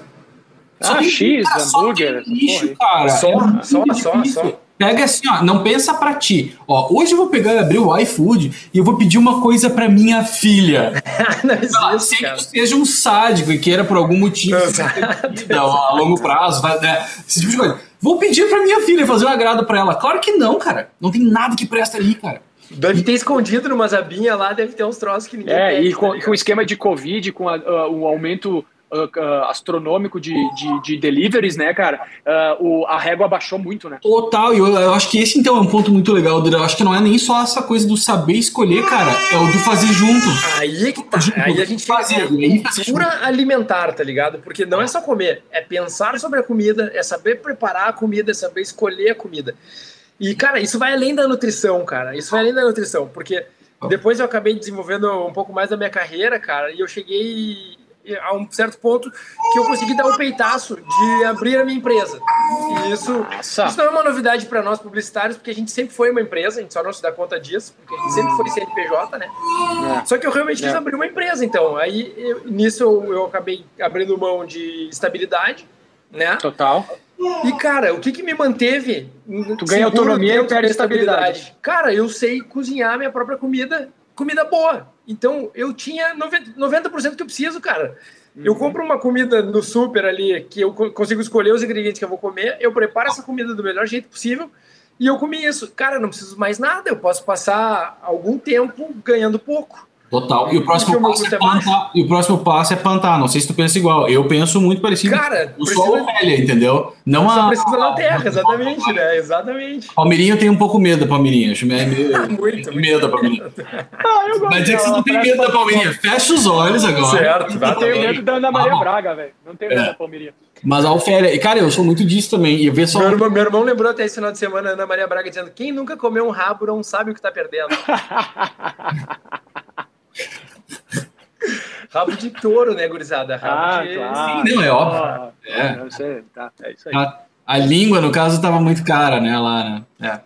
Só ah, X, hambúrguer. Lixo, cara. Só, é só, só, só. Pega assim, ó, não pensa para ti. Ó, hoje eu vou pegar e abrir o iFood e eu vou pedir uma coisa para minha filha. <laughs> não existe, ah, sem que seja um sádico e queira por algum motivo vida, ó, a longo prazo, né? Esse tipo de coisa. Vou pedir para minha filha fazer um agrado para ela. Claro que não, cara. Não tem nada que presta ali, cara. Deve ter escondido numa zabinha lá, deve ter uns troços que ninguém. É, pede, e com, tá com o esquema de Covid, com a, a, o aumento uh, astronômico de, de, de, deliveries, né, cara? Uh, o, a régua baixou muito, né? Total, e eu, eu, acho que esse então é um ponto muito legal, Eu acho que não é nem só essa coisa do saber escolher, cara, é o do fazer junto. Aí é que tá. Junto. Aí a gente fazer, tem cultura alimentar, tá ligado? Porque não é só comer, é pensar sobre a comida, é saber preparar a comida, é saber escolher a comida. E, cara, isso vai além da nutrição, cara. Isso vai além da nutrição, porque depois eu acabei desenvolvendo um pouco mais da minha carreira, cara, e eu cheguei a um certo ponto que eu consegui dar um peitaço de abrir a minha empresa. E isso, isso não é uma novidade para nós publicitários, porque a gente sempre foi uma empresa, a gente só não se dá conta disso, porque a gente sempre foi CNPJ, né? É. Só que eu realmente quis é. abrir uma empresa, então. Aí eu, nisso eu, eu acabei abrindo mão de estabilidade, né? Total. E, cara, o que, que me manteve? Tu ganha autonomia e perde estabilidade. Cara, eu sei cozinhar minha própria comida, comida boa. Então, eu tinha 90%, 90 que eu preciso, cara. Uhum. Eu compro uma comida no super ali, que eu consigo escolher os ingredientes que eu vou comer, eu preparo essa comida do melhor jeito possível e eu comi isso. Cara, não preciso mais nada, eu posso passar algum tempo ganhando pouco. Total. E o próximo passo é plantar. E o próximo passo é plantar. Não sei se tu pensa igual. Eu penso muito parecido. Cara, o sou velha, entendeu? Não a. precisa na terra, exatamente, né? Exatamente. Palmeirinho eu tenho um pouco medo da Palmeirinha. Acho meio, <laughs> muito, medo da Palmeirinha. <laughs> ah, eu gosto. Mas é que você não tem medo da Palmeirinha. Fecha os olhos agora. Certo, Não tenho medo da Ana Maria ah, Braga, velho. Não tenho medo é. da Palmeirinha. Mas a Ofélia, e cara, eu sou muito disso também. E eu vejo só. Meu irmão, meu irmão lembrou até esse final de semana a Ana Maria Braga dizendo: quem nunca comeu um rabo não sabe o que tá perdendo. <laughs> Rabo de touro, né, gurizada? Rabo ah, de... claro. Sim, não, é óbvio. Ah, é. Sei, tá, é isso aí. A, a, língua, no caso, tava muito cara, né, lá, né? É.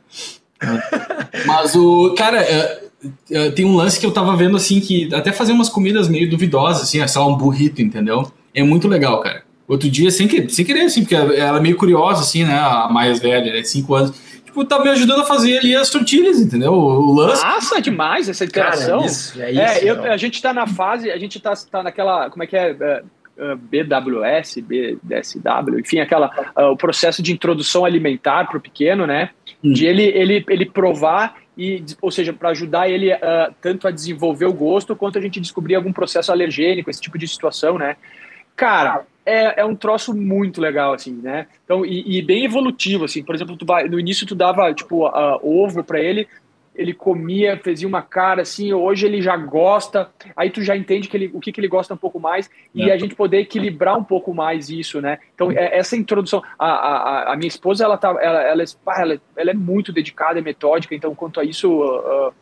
Mas o. Cara, é, é, tem um lance que eu tava vendo, assim, que até fazer umas comidas meio duvidosas, assim, sei lá, um burrito, entendeu? É muito legal, cara. Outro dia, sem, que, sem querer, assim, porque ela é meio curiosa, assim, né? A mais velha, né? Cinco anos tipo, tá me ajudando a fazer ali as tortilhas, entendeu? O, lance. Nossa, demais essa interação. Cara, isso, é isso. É, eu, a gente tá na fase, a gente tá, tá naquela, como é que é? Uh, BWS, BDSW, enfim, aquela, uh, o processo de introdução alimentar para o pequeno, né? Hum. De ele, ele, ele provar e, ou seja, para ajudar ele uh, tanto a desenvolver o gosto quanto a gente descobrir algum processo alergênico, esse tipo de situação, né? Cara, é, é um troço muito legal, assim, né? Então, e, e bem evolutivo, assim. Por exemplo, tu vai, no início tu dava, tipo, uh, ovo para ele, ele comia, fazia uma cara assim, hoje ele já gosta, aí tu já entende que ele, o que, que ele gosta um pouco mais, é. e a gente poder equilibrar um pouco mais isso, né? Então, é, essa introdução, a, a, a, minha esposa, ela, tá, ela, ela, ela, ela é muito dedicada e metódica, então, quanto a isso, uh, uh,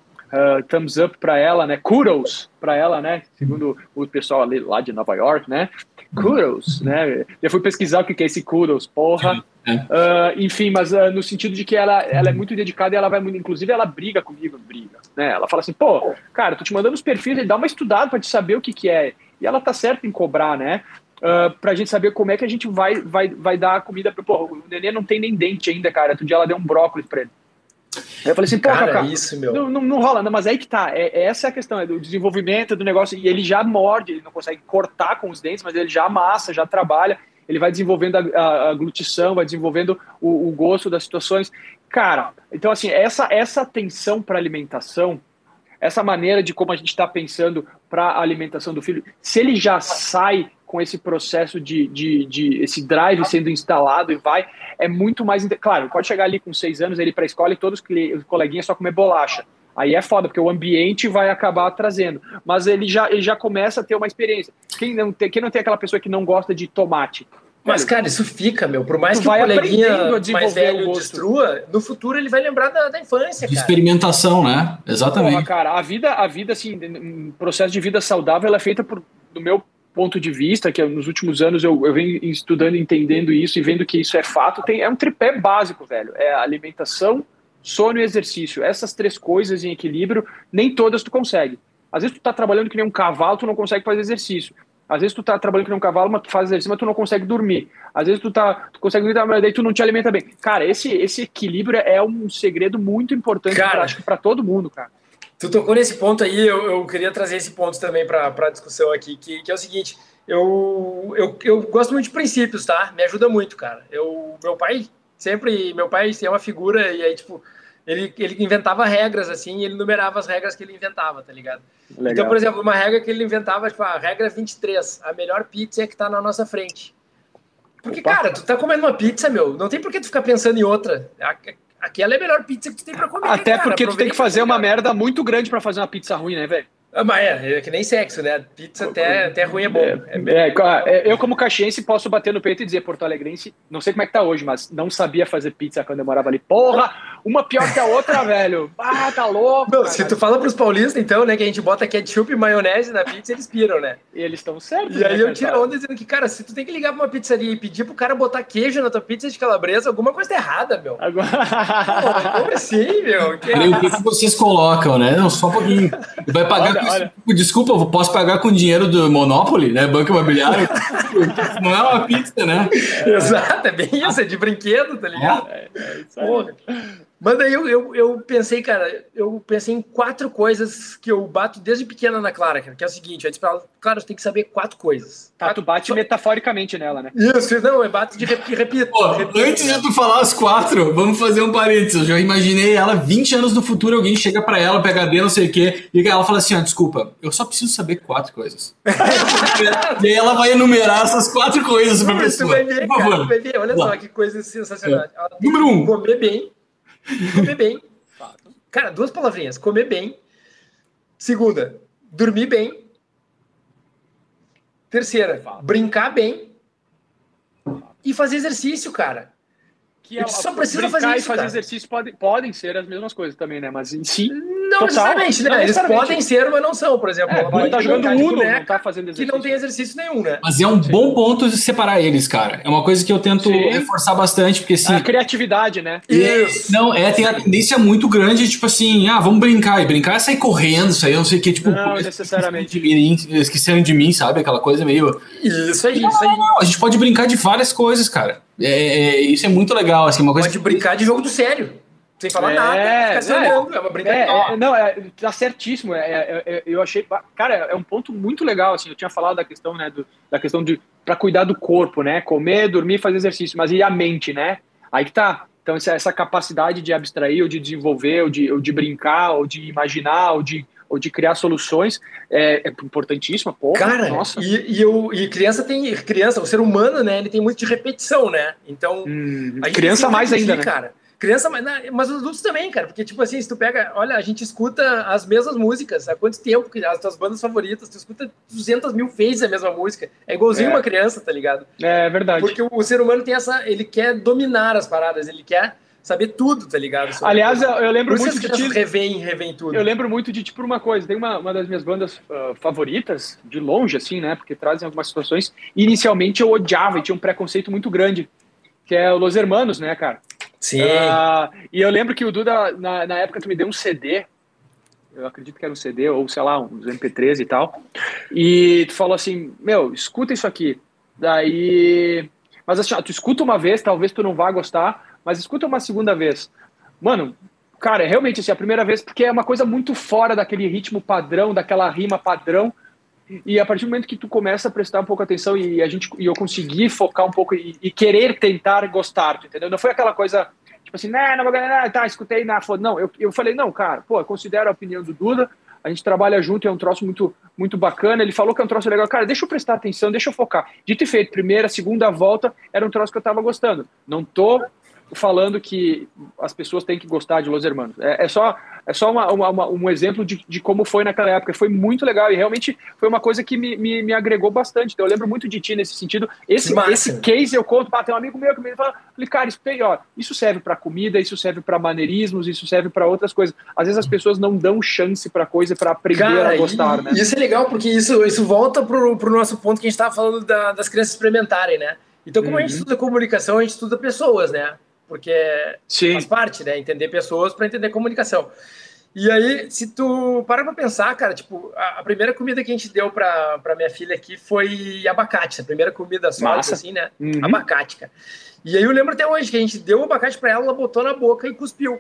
thumbs up para ela, né? Kudos para ela, né? Segundo o pessoal ali lá de Nova York, né? Kudos, né? Eu fui pesquisar o que é esse kudos, porra. Uh, enfim, mas uh, no sentido de que ela, ela é muito dedicada e ela vai muito, inclusive ela briga comigo, briga, né? Ela fala assim, pô, cara, tô te mandando os perfis, dá uma estudada para te saber o que que é. E ela tá certa em cobrar, né? Uh, pra gente saber como é que a gente vai, vai, vai dar a comida pro. Pô, o nenê não tem nem dente ainda, cara. Outro dia ela deu um brócolis pra ele. Aí eu falei assim, pô, cara, Cacá, isso, meu. Não, não, não, rola, não, mas aí que tá. É, essa é a questão, é do desenvolvimento do negócio. E ele já morde, ele não consegue cortar com os dentes, mas ele já amassa, já trabalha. Ele vai desenvolvendo a, a, a glutição, vai desenvolvendo o, o, gosto das situações. Cara, então assim, essa, essa atenção para alimentação, essa maneira de como a gente está pensando para a alimentação do filho, se ele já sai com esse processo de, de, de, esse drive sendo instalado e vai, é muito mais. Claro, pode chegar ali com seis anos, ele para a escola e todos os coleguinhas só comer bolacha. Aí é foda, porque o ambiente vai acabar trazendo. Mas ele já, ele já começa a ter uma experiência. Quem não tem, quem não tem aquela pessoa que não gosta de tomate? Mas, cara, isso fica, meu. Por mais que o coleguinha mais velho destrua, no futuro ele vai lembrar da, da infância, de cara. experimentação, né? Exatamente. Porra, cara, a vida, a vida, assim, um processo de vida saudável é feita por, do meu ponto de vista, que nos últimos anos eu, eu venho estudando, entendendo isso e vendo que isso é fato, tem, é um tripé básico, velho. É alimentação, sono e exercício. Essas três coisas em equilíbrio, nem todas tu consegue. Às vezes tu tá trabalhando que nem um cavalo, tu não consegue fazer exercício. Às vezes tu tá trabalhando que nem um cavalo, mas tu faz exercício, mas tu não consegue dormir. Às vezes tu tá, tu consegue dormir, mas daí tu não te alimenta bem. Cara, esse, esse equilíbrio é um segredo muito importante, cara, acho que para todo mundo, cara. Tu tocou nesse ponto aí, eu, eu queria trazer esse ponto também para a discussão aqui, que, que é o seguinte, eu, eu, eu gosto muito de princípios, tá? Me ajuda muito, cara. Eu, meu pai, sempre, meu pai é uma figura, e aí, tipo, ele, ele inventava regras, assim, e ele numerava as regras que ele inventava, tá ligado? Legal. Então, por exemplo, uma regra que ele inventava, tipo, a regra 23, a melhor pizza é que tá na nossa frente. Porque, Opa. cara, tu tá comendo uma pizza, meu, não tem por que tu ficar pensando em outra aquela é a melhor pizza que tu tem pra comer. Até cara, porque tu tem que fazer uma merda muito grande pra fazer uma pizza ruim, né, velho? Ah, mas é, é que nem sexo, né? Pizza até, até ruim é bom. É, é, é, eu, como caxiense, posso bater no peito e dizer, Porto Alegrense, não sei como é que tá hoje, mas não sabia fazer pizza quando eu morava ali. Porra, uma pior que a outra, <laughs> velho. Ah, tá louco. Não, se tu fala pros paulistas, então, né, que a gente bota ketchup e maionese na pizza, eles piram, né? E eles estão certos. E aí né, eu tiro onda dizendo que, cara, se tu tem que ligar pra uma pizzaria e pedir pro cara botar queijo na tua pizza de calabresa, alguma coisa tá errada, meu. Agora... Pô, como assim, meu? <laughs> Que o que, que vocês colocam, né? Não, só um pouquinho. Vai pagar olha. Desculpa, eu posso pagar com dinheiro do Monopoly, né? Banco imobiliário. <laughs> não é uma pizza, né? Exato, é bem isso, é de brinquedo, tá ligado? É, é isso aí. Mas daí eu, eu, eu, pensei, cara, eu pensei em quatro coisas que eu bato desde pequena na Clara, cara, que é o seguinte, eu disse pra ela, Clara, você tem que saber quatro coisas. Tá, quatro, tu bate só... metaforicamente nela, né? Isso, não, eu bato de repito. repito, Pô, repito antes de tu falar as quatro, vamos fazer um parênteses. Eu já imaginei ela 20 anos no futuro, alguém chega pra ela, PHD, não sei o quê, e ela fala assim, ah, desculpa, eu só preciso saber quatro coisas. <laughs> e aí ela vai enumerar essas quatro coisas pra pessoa. Vai ver, Por favor. Cara, vai ver, olha Lá. só que coisa sensacional. É. Número um. Comer bem Comer bem. Cara, duas palavrinhas. Comer bem. Segunda, dormir bem. Terceira, brincar bem. E fazer exercício, cara. Que é, só precisa fazer isso, e fazer cara. exercício pode, podem ser as mesmas coisas também, né? Mas em si. Não total, necessariamente, né? Não Eles podem ser, mas não são. Por exemplo, é, ela tá jogando Uno, não tá fazendo exercício. Que não tem exercício nenhum, né? Mas é um Sim. bom ponto de separar eles, cara. É uma coisa que eu tento Sim. reforçar bastante, porque assim. A criatividade, né? Isso. Não, é, tem a tendência muito grande, tipo assim, ah, vamos brincar. E brincar é sair correndo, isso aí, eu não sei o que, tipo. Não, necessariamente. Esqueceram de mim, sabe? Aquela coisa meio. Isso aí, isso aí. Não, a gente pode brincar de várias coisas, cara. É, é, isso é muito legal, assim, uma coisa. Pode que... brincar de jogo do sério. Sem falar é, nada, ficar é, olhando, é uma brincadeira. É, é, não, é, tá certíssimo. É, eu achei. Cara, é um ponto muito legal. Assim, eu tinha falado da questão, né? Do, da questão de para cuidar do corpo, né? Comer, dormir, fazer exercício, mas e a mente, né? Aí que tá. Então, essa, essa capacidade de abstrair, ou de desenvolver, ou de, ou de brincar, ou de imaginar, ou de ou de criar soluções é, é importantíssima, pô. Cara, nossa. E, e, eu, e criança tem. Criança, o ser humano, né? Ele tem muito de repetição, né? Então. Hum, criança mais ainda, né? Cara. Criança, mas, mas os adultos também, cara. Porque, tipo assim, se tu pega. Olha, a gente escuta as mesmas músicas. Há quanto tempo que as tuas bandas favoritas, tu escuta 200 mil vezes a mesma música. É igualzinho é. uma criança, tá ligado? É verdade. Porque o, o ser humano tem essa. Ele quer dominar as paradas, ele quer saber tudo, tá ligado? Aliás, eu, eu lembro muito de ti. Revém, revém tudo. Eu lembro muito de ti por uma coisa. Tem uma, uma das minhas bandas uh, favoritas, de longe, assim, né? Porque trazem algumas situações. Inicialmente eu odiava e tinha um preconceito muito grande, que é o Los Hermanos, né, cara? Sim. Uh, e eu lembro que o Duda, na, na época, tu me deu um CD. Eu acredito que era um CD, ou sei lá, uns MP3 e tal. E tu falou assim: Meu, escuta isso aqui. Daí. Mas assim, tu escuta uma vez, talvez tu não vá gostar, mas escuta uma segunda vez. Mano, cara, é realmente assim, a primeira vez, porque é uma coisa muito fora daquele ritmo padrão, daquela rima padrão. E a partir do momento que tu começa a prestar um pouco atenção e a gente e eu consegui focar um pouco e, e querer tentar gostar, entendeu? Não foi aquela coisa tipo assim, não, não vou ganhar, tá, escutei, na não, eu, eu falei, não, cara, pô, considero a opinião do Duda, a gente trabalha junto, é um troço muito, muito bacana. Ele falou que é um troço legal. Cara, deixa eu prestar atenção, deixa eu focar. Dito e feito, primeira, segunda volta, era um troço que eu tava gostando. Não tô falando que as pessoas têm que gostar de Los Hermanos. É, é só, é só uma, uma, um exemplo de, de como foi naquela época. Foi muito legal e realmente foi uma coisa que me, me, me agregou bastante. Então, eu lembro muito de ti nesse sentido. Esse, esse case eu conto, ah, tem um amigo meu que me fala, cara, isso, tem, ó, isso serve para comida, isso serve para maneirismos, isso serve para outras coisas. Às vezes as pessoas não dão chance para coisa para aprender Cara, a gostar, e, né? Isso é legal porque isso, isso volta pro, pro nosso ponto que a gente estava falando da, das crianças experimentarem, né? Então, como uhum. a gente uhum. estuda comunicação, a gente estuda pessoas, né? Porque Sim. faz parte, né? Entender pessoas para entender comunicação. E aí, se tu para pra pensar, cara, tipo, a, a primeira comida que a gente deu pra, pra minha filha aqui foi abacate, a primeira comida sólida, assim, né? Uhum. Abacate, cara. E aí eu lembro até hoje que a gente deu o abacate pra ela, ela botou na boca e cuspiu.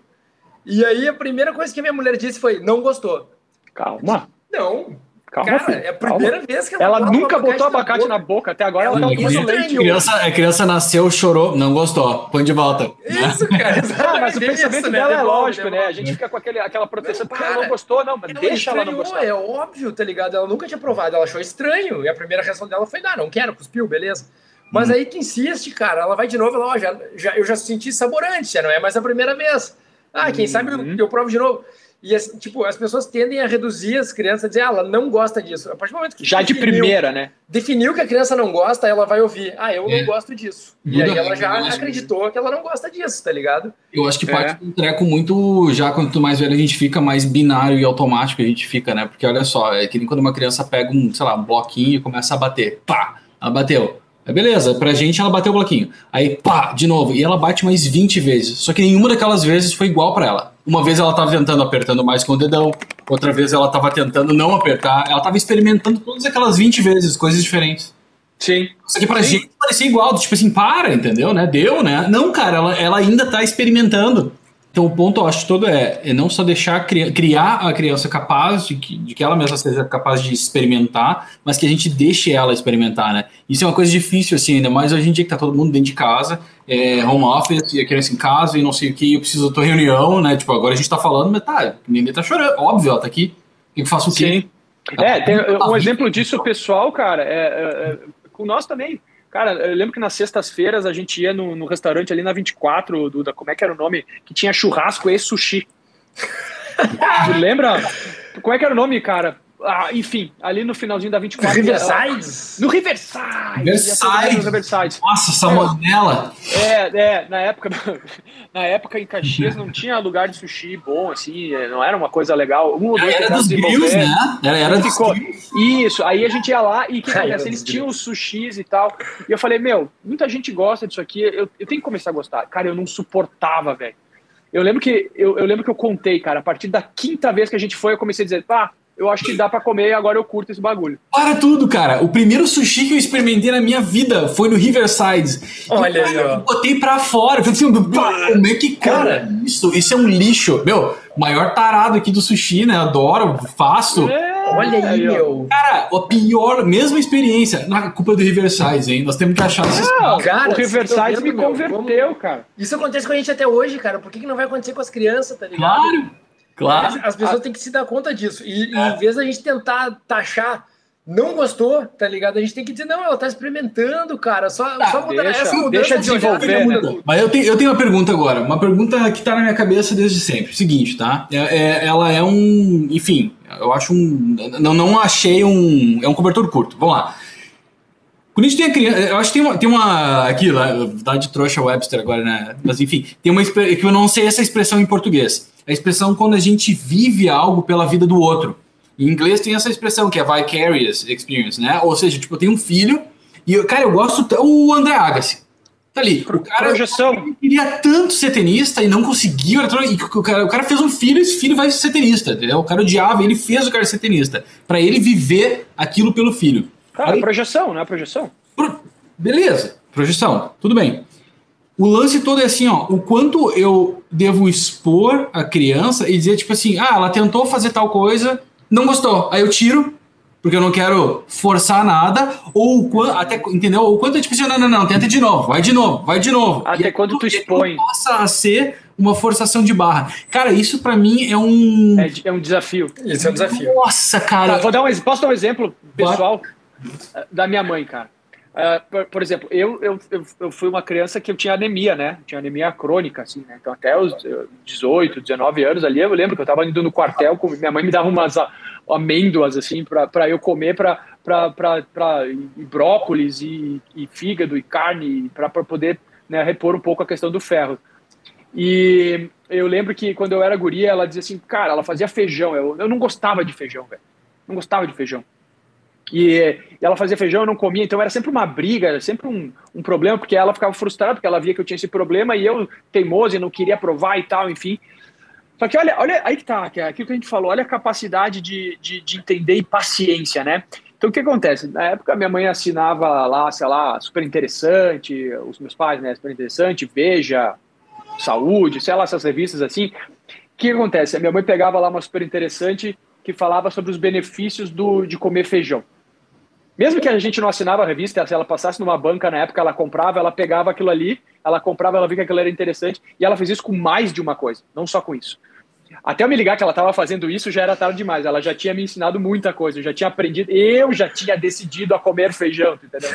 E aí a primeira coisa que a minha mulher disse foi, não gostou. Calma. Não, Calma, Cara, é a primeira calma. vez que ela, ela nunca botou abacate na boca. na boca. Até agora ela, ela tá usando leite. A criança, a criança nasceu, chorou, não gostou. Põe de volta. Isso, cara. <laughs> ah, mas o pensamento isso, né? dela né? é lógico, né? A gente fica com aquele, aquela proteção porque ela não gostou, não, mas deixa ela não gostar. É óbvio, tá ligado? Ela nunca tinha provado, ela achou estranho. E a primeira reação dela foi: não, não quero, cuspiu, beleza. Mas hum. aí que insiste, cara, ela vai de novo, ela, ó, já, já, eu já senti saborante, já não é mais a primeira vez. Ah, quem hum. sabe eu, eu provo de novo. E, assim, tipo, as pessoas tendem a reduzir as crianças, a dizer, ah, ela não gosta disso. A partir do momento que Já definiu, de primeira, né? Definiu que a criança não gosta, ela vai ouvir, ah, eu é. não gosto disso. Muda e aí ela já acreditou que ela não gosta disso, tá ligado? Eu acho que parte é. de um treco muito, já quanto mais velho a gente fica, mais binário e automático a gente fica, né? Porque olha só, é que nem quando uma criança pega um, sei lá, um bloquinho e começa a bater. Pá! Ela bateu. É beleza, pra gente ela bateu o bloquinho. Aí, pá, de novo. E ela bate mais 20 vezes. Só que nenhuma daquelas vezes foi igual para ela. Uma vez ela estava tentando apertando mais com o dedão, outra vez ela estava tentando não apertar, ela estava experimentando todas aquelas 20 vezes, coisas diferentes. Sim. Só que pra Sim. gente parecia igual, tipo assim, para, entendeu, né? Deu, né? Não, cara, ela, ela ainda está experimentando. Então o ponto, eu acho, todo é, é não só deixar criar a criança capaz de que, de que ela mesma seja capaz de experimentar, mas que a gente deixe ela experimentar, né? Isso é uma coisa difícil, assim, ainda mais hoje em dia que tá todo mundo dentro de casa, é, home office, e a criança em casa, e não sei o que, eu preciso da tua reunião, né? Tipo, agora a gente tá falando, mas tá, ninguém tá chorando, óbvio, ela tá aqui, eu faço o quê? Sim. É, tem um exemplo disso pessoal, cara, é, é, é com nós também. Cara, eu lembro que nas sextas-feiras a gente ia no, no, restaurante ali na 24, Duda, como é que era o nome? Que tinha churrasco e sushi. <laughs> lembra? Como é que era o nome, cara? Ah, enfim, ali no finalzinho da 24. Riverside? No Riverside! Riverside. Riverside. Nossa, essa modela! É, é, na época, <laughs> na época em Caxias não tinha lugar de sushi bom, assim, não era uma coisa legal. Um ou dois era dos grills, né? Era, era dos ficou, Isso, aí a gente ia lá e o que acontece? Eles tinham os sushis e tal. E eu falei, meu, muita gente gosta disso aqui, eu, eu tenho que começar a gostar. Cara, eu não suportava, velho. Eu lembro que eu, eu lembro que eu contei, cara, a partir da quinta vez que a gente foi, eu comecei a dizer, pá, eu acho que dá para comer e agora eu curto esse bagulho. Para tudo, cara. O primeiro sushi que eu experimentei na minha vida foi no Riverside. Olha aí, ó. Eu botei pra fora. Eu falei assim, como é que, cara, isso? Isso é um lixo. Meu, maior tarado aqui do sushi, né? Adoro, faço. É, Olha aí, meu. Cara, a pior, mesma experiência. Na culpa do Riverside, hein? Nós temos que achar esses não, cara. O Riverside me converteu, cara. Isso acontece com a gente até hoje, cara. Por que, que não vai acontecer com as crianças, tá ligado? Claro. Claro. As pessoas têm que se dar conta disso. E, é. em vez da gente tentar taxar, não gostou, tá ligado? A gente tem que dizer, não, ela tá experimentando, cara. Só, tá, só mudar deixa, essa mudança deixa desenvolver. De né? Mas eu tenho, eu tenho uma pergunta agora. Uma pergunta que tá na minha cabeça desde sempre. Seguinte, tá? É, é, ela é um. Enfim, eu acho um. Não, não achei um. É um cobertor curto. Vamos lá. Quando a gente tem a criança, eu acho que tem uma, tem uma aqui lá, dá de trouxa Webster agora, né? Mas enfim, tem uma que eu não sei essa expressão em português. A expressão quando a gente vive algo pela vida do outro. Em inglês tem essa expressão que é vicarious experience, né? Ou seja, tipo, eu tenho um filho e, eu, cara, eu gosto. O André Agassi. Tá ali. O cara Projeção. queria tanto ser tenista e não conseguiu. E o cara, o cara fez um filho e esse filho vai ser tenista, entendeu? O cara odiava, ele fez o cara ser tenista. para ele viver aquilo pelo filho. Cara, Aí, projeção, não é projeção? Pro, beleza, projeção, tudo bem. O lance todo é assim, ó, o quanto eu devo expor a criança e dizer, tipo assim, ah, ela tentou fazer tal coisa, não gostou. Aí eu tiro, porque eu não quero forçar nada, ou até, entendeu? Ou quanto é tipo assim, não, não, não, tenta de novo, vai de novo, vai de novo. Até quando tu expõe. Passa a ser uma forçação de barra. Cara, isso para mim é um. É, é, um desafio. Isso é um desafio. Nossa, cara. Tá, vou dar um, posso dar um exemplo pessoal vai. da minha mãe, cara. Uh, por, por, exemplo, eu, eu, eu, fui uma criança que eu tinha anemia, né? Tinha anemia crônica, assim, né? Então, até os 18, 19 anos ali, eu lembro que eu estava indo no quartel, com, minha mãe me dava umas amêndoas, assim, para eu comer, para brócolis e, e, fígado e carne, para poder né, repor um pouco a questão do ferro. E eu lembro que quando eu era guria, ela dizia assim, cara, ela fazia feijão. Eu, eu não gostava de feijão, velho. Não gostava de feijão. E, ela fazia feijão, eu não comia, então era sempre uma briga, era sempre um, um problema, porque ela ficava frustrada, porque ela via que eu tinha esse problema e eu, teimoso, e não queria provar e tal, enfim. Só que olha, olha aí que tá, que é aquilo que a gente falou, olha a capacidade de, de, de entender e paciência, né? Então o que acontece? Na época minha mãe assinava lá, sei lá, super interessante, os meus pais, né, super interessante, Veja, Saúde, sei lá, essas revistas assim. O que acontece? A minha mãe pegava lá uma super interessante que falava sobre os benefícios do, de comer feijão. Mesmo que a gente não assinava a revista, se ela passasse numa banca na época, ela comprava, ela pegava aquilo ali, ela comprava, ela via que aquilo era interessante, e ela fez isso com mais de uma coisa, não só com isso. Até eu me ligar que ela estava fazendo isso já era tarde demais. Ela já tinha me ensinado muita coisa, eu já tinha aprendido, eu já tinha decidido a comer feijão, entendeu?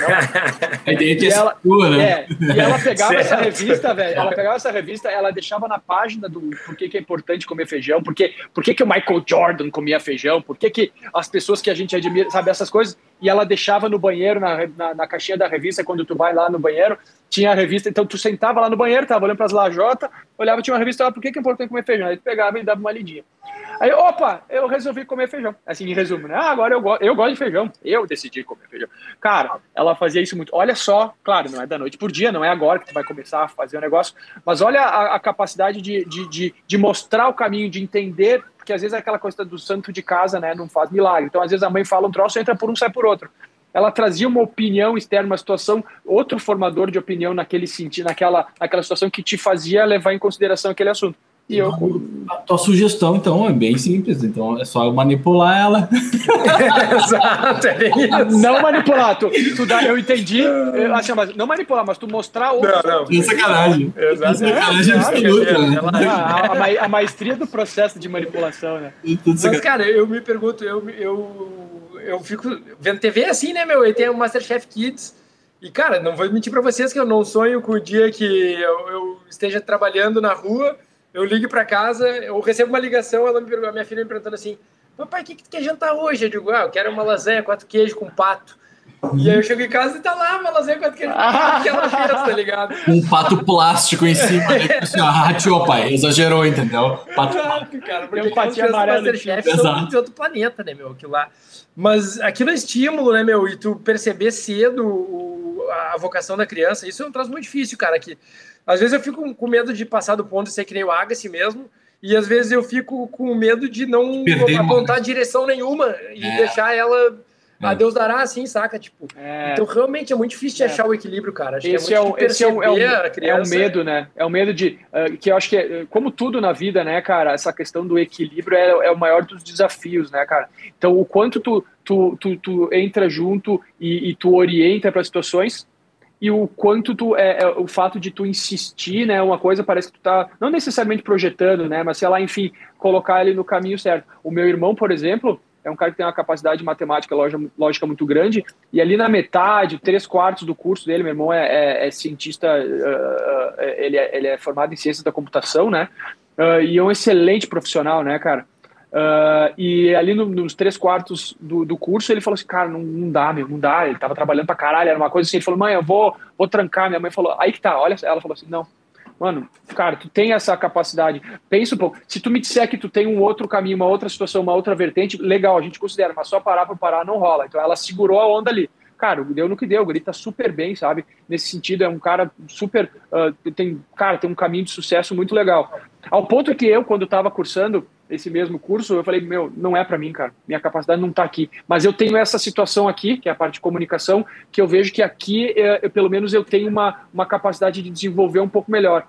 É <laughs> e, ela, né? é, e ela pegava certo. essa revista, velho. Ela pegava essa revista, ela deixava na página do por que, que é importante comer feijão, por que, por que, que o Michael Jordan comia feijão, por que, que as pessoas que a gente admira, sabe, essas coisas, e ela deixava no banheiro, na, na, na caixinha da revista, quando tu vai lá no banheiro, tinha a revista, então tu sentava lá no banheiro, tava olhando para as lajotas, olhava, tinha uma revista, lá, por que, que é importante comer feijão? Aí tu pegava e dava uma lidinha. Aí, opa, eu resolvi comer feijão. Assim, em resumo, né? Ah, agora eu, go eu gosto de feijão. Eu decidi comer feijão. Cara, ela fazia isso muito. Olha só, claro, não é da noite por dia, não é agora que tu vai começar a fazer o negócio, mas olha a, a capacidade de, de, de, de mostrar o caminho, de entender porque às vezes é aquela coisa do santo de casa, né, não faz milagre. Então, às vezes a mãe fala um troço, entra por um, sai por outro ela trazia uma opinião externa, uma situação, outro formador de opinião naquele sentido, naquela, naquela situação que te fazia levar em consideração aquele assunto. E eu... A tua sugestão, então, é bem simples. Então, é só manipular ela. <laughs> Exato, é isso. Não manipular. Tu, tu dá, eu entendi. Eu, assim, mas não manipular, mas tu mostrar outro. Não, não. É sacanagem. Exato. sacanagem absoluta. Né? A, maestria do processo de manipulação, né? Mas, cara, eu me pergunto, eu, eu eu fico vendo TV assim, né, meu? E tem o Masterchef Kids. E, cara, não vou mentir para vocês que eu não sonho com o dia que eu, eu esteja trabalhando na rua, eu ligo para casa, eu recebo uma ligação, ela me, a minha filha me perguntando assim: Papai, o que, que tu quer jantar hoje? Eu digo: Ah, eu quero uma lasanha, quatro queijos com pato. E aí eu chego em casa e tá lá uma lasanha com queijo que ela fez, tá ligado? <laughs> Um pato plástico em cima. né? assim, <laughs> ah, pai, exagerou, entendeu? Pato Exato, cara, porque um patinho amarelo. Masterchef são de outro planeta, né, meu? Aquilo lá. Mas aquilo é estímulo, né, meu? E tu perceber cedo o, a vocação da criança, isso é um troço muito difícil, cara. Que às vezes eu fico com medo de passar do ponto de ser que nem o Agassi mesmo, e às vezes eu fico com medo de não Perder apontar uma... direção nenhuma e é. deixar ela é. a Deus dará assim, saca? Tipo, é. Então realmente é muito difícil de é. achar o equilíbrio, cara. Acho esse, é, é, um, esse é, um, é, um, é um medo, né? É um medo de. Uh, que eu acho que, é, como tudo na vida, né, cara, essa questão do equilíbrio é, é o maior dos desafios, né, cara? Então, o quanto tu, tu, tu, tu entra junto e, e tu orienta para as situações e o quanto tu é, é, o fato de tu insistir, né, uma coisa parece que tu tá não necessariamente projetando, né, mas sei lá, enfim, colocar ele no caminho certo. O meu irmão, por exemplo, é um cara que tem uma capacidade matemática lógica muito grande, e ali na metade, três quartos do curso dele, meu irmão é, é, é cientista, uh, ele, é, ele é formado em ciências da computação, né? Uh, e é um excelente profissional, né, cara? Uh, e ali no, nos três quartos do, do, curso, ele falou assim, cara, não, não dá, meu, não dá. Ele tava trabalhando pra caralho, era uma coisa assim. Ele falou, mãe, eu vou, vou trancar. Minha mãe falou, aí que tá, olha. Ela falou assim, não, mano, cara, tu tem essa capacidade. Pensa um pouco. Se tu me disser que tu tem um outro caminho, uma outra situação, uma outra vertente, legal, a gente considera, mas só parar por parar não rola. Então ela segurou a onda ali. Cara, deu no que deu, Guri tá super bem, sabe? Nesse sentido, é um cara super. Uh, tem, cara, tem um caminho de sucesso muito legal. Ao ponto que eu, quando estava cursando, esse mesmo curso, eu falei, meu, não é para mim, cara. Minha capacidade não está aqui. Mas eu tenho essa situação aqui, que é a parte de comunicação, que eu vejo que aqui, é, eu, pelo menos, eu tenho uma, uma capacidade de desenvolver um pouco melhor.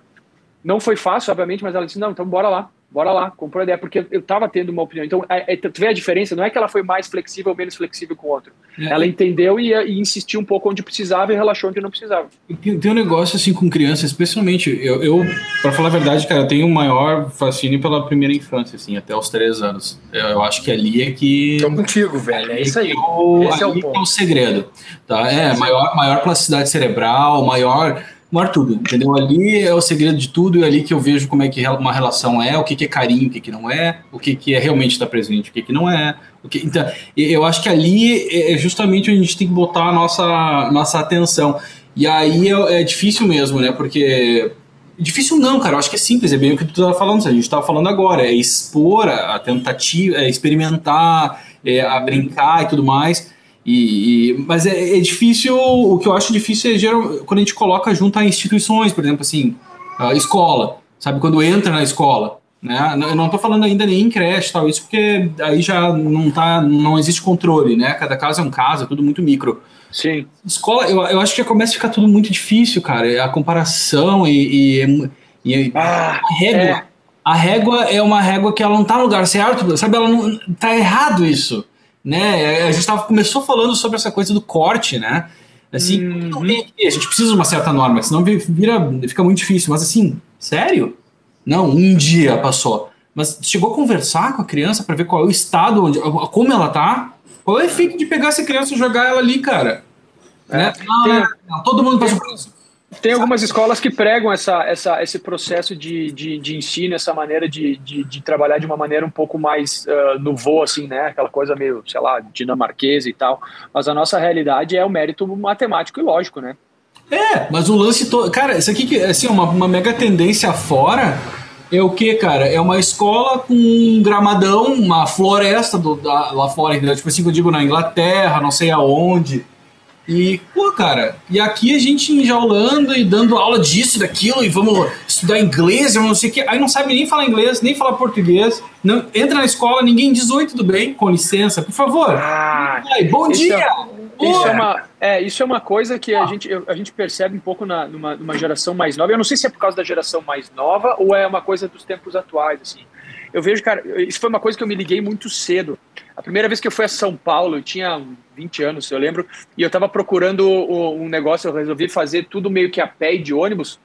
Não foi fácil, obviamente, mas ela disse, não, então bora lá bora lá, comprou a ideia, porque eu estava tendo uma opinião. Então, é, é, tu vê a diferença, não é que ela foi mais flexível ou menos flexível com o outro. É. Ela entendeu e, e, insistiu um pouco onde precisava e relaxou onde não precisava. Tem, tem um negócio assim com crianças, especialmente, eu, eu para falar a verdade, cara, eu tenho o maior fascínio pela primeira infância, assim, até os três anos. Eu, eu acho que ali é que... Tô contigo, velho, é isso aí. O, Esse é o, é o segredo, tá? É, maior, maior plasticidade cerebral, maior maior tudo, entendeu? Ali é o segredo de tudo, e é ali que eu vejo como é que uma relação é, o que, que é carinho, o que, que não é, o que, que é realmente estar presente, o que, que não é. O que, então, eu acho que ali é, é justamente onde a gente tem que botar a nossa, nossa atenção. E aí é, é difícil mesmo, né? Porque. Difícil não, cara. Eu acho que é simples, é bem o que tu estava falando, a gente estava falando agora. É expor a tentativa, é experimentar, é a brincar e tudo mais. E, e, mas é, é, difícil, o que eu acho difícil é geral, quando a gente coloca junto a instituições, por exemplo, assim, a escola, sabe, quando entra na escola, né, eu não estou falando ainda nem em creche tal, isso porque aí já não tá, não existe controle, né, cada caso é um caso, é tudo muito micro. Sim. Escola, eu, eu acho que começa a ficar tudo muito difícil, cara, a comparação e, e, e ah, a régua, é. a régua é uma régua que ela não tá no lugar certo, sabe, ela não, tá errado isso né? A gente tava, começou falando sobre essa coisa do corte, né? Assim, uhum. a gente precisa de uma certa norma, senão vira, fica muito difícil. Mas assim, sério? Não, um dia passou. Mas chegou a conversar com a criança para ver qual é o estado, onde, como ela tá? Qual é o efeito de pegar essa criança e jogar ela ali, cara? É. Né? Não, não, todo mundo passa por isso. Tem algumas escolas que pregam essa, essa, esse processo de, de, de ensino, essa maneira de, de, de, trabalhar de uma maneira um pouco mais uh, no voo, assim, né? Aquela coisa meio, sei lá, dinamarquesa e tal. Mas a nossa realidade é o mérito matemático e lógico, né? É, mas o lance todo. Cara, isso aqui, assim, uma, uma mega tendência fora é o que, cara? É uma escola com um gramadão, uma floresta do, da, lá fora, entendeu? Tipo assim, eu digo na Inglaterra, não sei aonde. E, pô, cara, e aqui a gente enjaulando e dando aula disso, daquilo, e vamos estudar inglês, eu não sei o que. Aí não sabe nem falar inglês, nem falar português. Não, entra na escola, ninguém diz oi, tudo bem, com licença, por favor. Ah, Ai, bom dia! É, isso, é uma, é, isso é uma coisa que a gente, a gente percebe um pouco na, numa, numa geração mais nova. Eu não sei se é por causa da geração mais nova ou é uma coisa dos tempos atuais, assim. Eu vejo, cara, isso foi uma coisa que eu me liguei muito cedo. A primeira vez que eu fui a São Paulo, eu tinha 20 anos, eu lembro, e eu estava procurando um negócio, eu resolvi fazer tudo meio que a pé e de ônibus,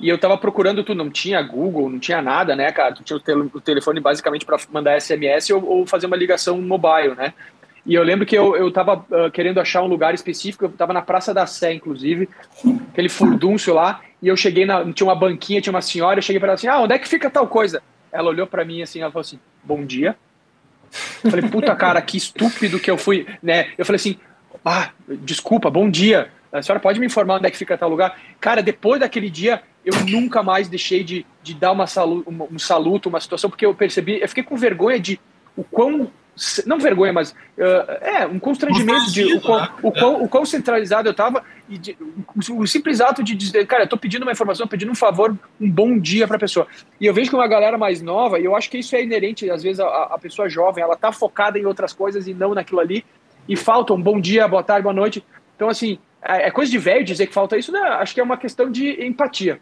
e eu estava procurando tudo, não tinha Google, não tinha nada, né, cara? Tu tinha o, tel o telefone basicamente para mandar SMS ou, ou, fazer uma ligação mobile, né? E eu lembro que eu, eu tava uh, querendo achar um lugar específico, eu estava na Praça da Sé, inclusive, aquele furdúncio lá, e eu cheguei na. Tinha uma banquinha, tinha uma senhora, eu cheguei para ela assim: ah, onde é que fica tal coisa? Ela olhou para mim assim, ela falou assim: bom dia. Eu falei, puta cara, que estúpido que eu fui, né? Eu falei assim, ah, desculpa, bom dia. A senhora pode me informar onde é que fica tal lugar? Cara, depois daquele dia, eu nunca mais deixei de, de dar uma salu, um saluto, uma situação, porque eu percebi, eu fiquei com vergonha de o quão não vergonha, mas uh, é um constrangimento de o quão, o, quão, o quão centralizado eu estava e de, o, o, simples ato de dizer, cara, eu estou pedindo uma informação, pedindo um favor, um bom dia para a pessoa. E eu vejo que uma galera mais nova, e eu acho que isso é inerente, às vezes, a, a pessoa jovem, ela está focada em outras coisas e não naquilo ali, e falta um bom dia, boa tarde, boa noite. Então, assim, é, é coisa de velho dizer que falta isso, né? Acho que é uma questão de empatia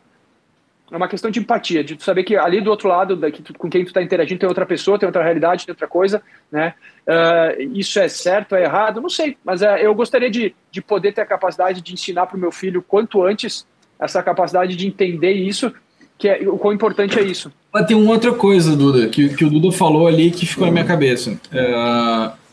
é uma questão de empatia, de saber que ali do outro lado, daqui, com quem tu está interagindo, tem outra pessoa, tem outra realidade, tem outra coisa, né? Uh, isso é certo, é errado? Não sei, mas uh, eu gostaria de, de poder ter a capacidade de ensinar para o meu filho quanto antes essa capacidade de entender isso, que é o quão importante é isso. Mas tem uma outra coisa, Duda, que, que o Duda falou ali que ficou na minha cabeça. Uh,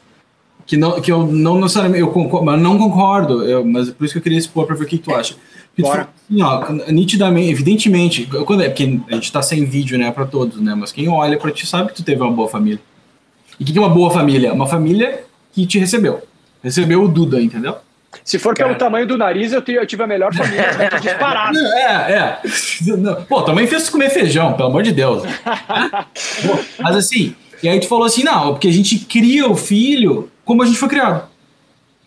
que, não, que eu não necessariamente eu concordo, não concordo, eu, mas por isso que eu queria expor para ver o que tu acha. Bora. Assim, ó, nitidamente, evidentemente, quando é porque a gente tá sem vídeo, né, para todos, né? Mas quem olha para ti sabe que tu teve uma boa família. E o que é uma boa família? Uma família que te recebeu. Recebeu o Duda, entendeu? Se for Cara. pelo tamanho do nariz, eu, eu tive a melhor família né? disparado. <laughs> É, é. Pô, também fez comer feijão, pelo amor de Deus. <laughs> Mas assim, e aí tu falou assim, não, porque a gente cria o filho como a gente foi criado.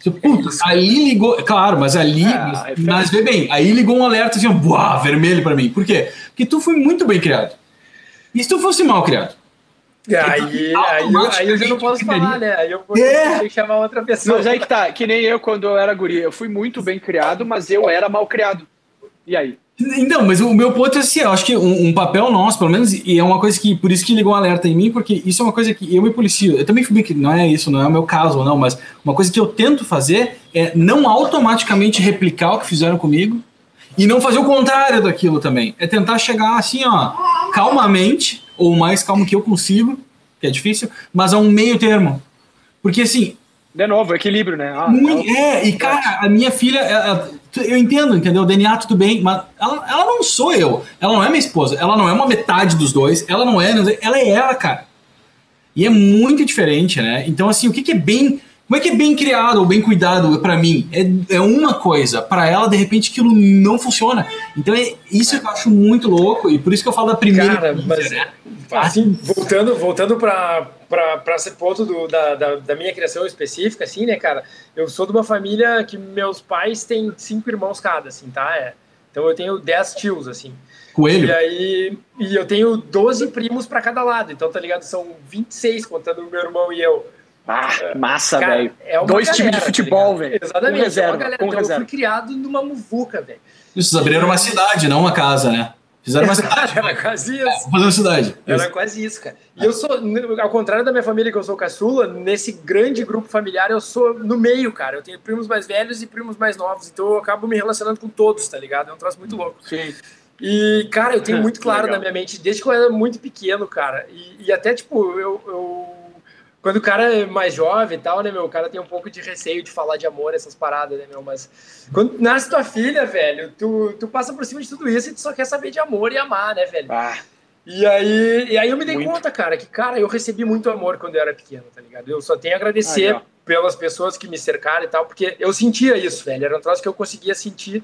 Puta, aí ligou, claro, mas ali, é, mas vê bem, aí ligou um alerta assim, buá, vermelho para mim. Por quê? Porque tu foi muito bem criado. E se tu fosse mal criado? Aí, aí, aí, eu já não posso falar, né? Aí eu vou é. ter que chamar outra pessoa. Mas aí que tá, que nem eu quando eu era guri. Eu fui muito bem criado, mas eu era mal criado. E aí? Então, mas o meu ponto é assim, eu acho que um, um, papel nosso, pelo menos, e é uma coisa que, por isso que ligou um alerta em mim, porque isso é uma coisa que eu me policio, eu também fui que não é isso, não é o meu caso, não, mas uma coisa que eu tento fazer é não automaticamente replicar o que fizeram comigo e não fazer o contrário daquilo também. É tentar chegar assim, ó, calmamente, ou mais calmo que eu consigo, que é difícil, mas a um meio termo. Porque assim, de novo, equilíbrio, né? Ah, muito, é, e cara, a minha filha, ela, eu entendo, entendeu? O DNA tudo bem, mas ela, ela não sou eu. Ela não é minha esposa. Ela não é uma metade dos dois. Ela não é, ela é ela, cara. E é muito diferente, né? Então, assim, o que, que é bem. Como é que é bem criado ou bem cuidado para mim? É, é uma coisa, para ela, de repente, aquilo não funciona. Então, é isso que eu acho muito louco, e por isso que eu falo da primeira. Cara, mas, né? assim, voltando, voltando para para esse ponto do, da, da, da, minha criação específica, assim, né, cara? Eu sou de uma família que meus pais têm cinco irmãos cada, assim, tá? É, então eu tenho dez tios, assim. Coelho? E aí, e eu tenho 12 primos para cada lado, então, tá ligado? São 26, contando o meu irmão e eu. Ah, massa, velho. É Dois times de futebol, tá velho. Exatamente, com reserva, é uma galera. Com então reserva. eu fui criado numa muvuca, velho. Isso, abriram uma cidade, não uma casa, né? Fizeram uma <laughs> cidade. Era quase isso. É, fazer uma cidade. Era isso. quase isso, cara. E eu sou, ao contrário da minha família, que eu sou caçula, nesse grande grupo familiar, eu sou no meio, cara. Eu tenho primos mais velhos e primos mais novos. Então eu acabo me relacionando com todos, tá ligado? É um troço muito louco. Sim. E, cara, eu tenho <laughs> muito claro na minha mente, desde que eu era muito pequeno, cara. E, e até, tipo, eu, eu quando o cara é mais jovem e tal, né, meu, o cara tem um pouco de receio de falar de amor, essas paradas, né, meu, mas quando nasce tua filha, velho, tu, tu passa por cima de tudo isso e tu só quer saber de amor e amar, né, velho? Ah. E aí, e aí eu me dei muito. conta, cara, que, cara, eu recebi muito amor quando eu era pequeno, tá ligado? Eu só tenho a agradecer ah, pelas pessoas que me cercaram e tal, porque eu sentia isso, velho, era um troço que eu conseguia sentir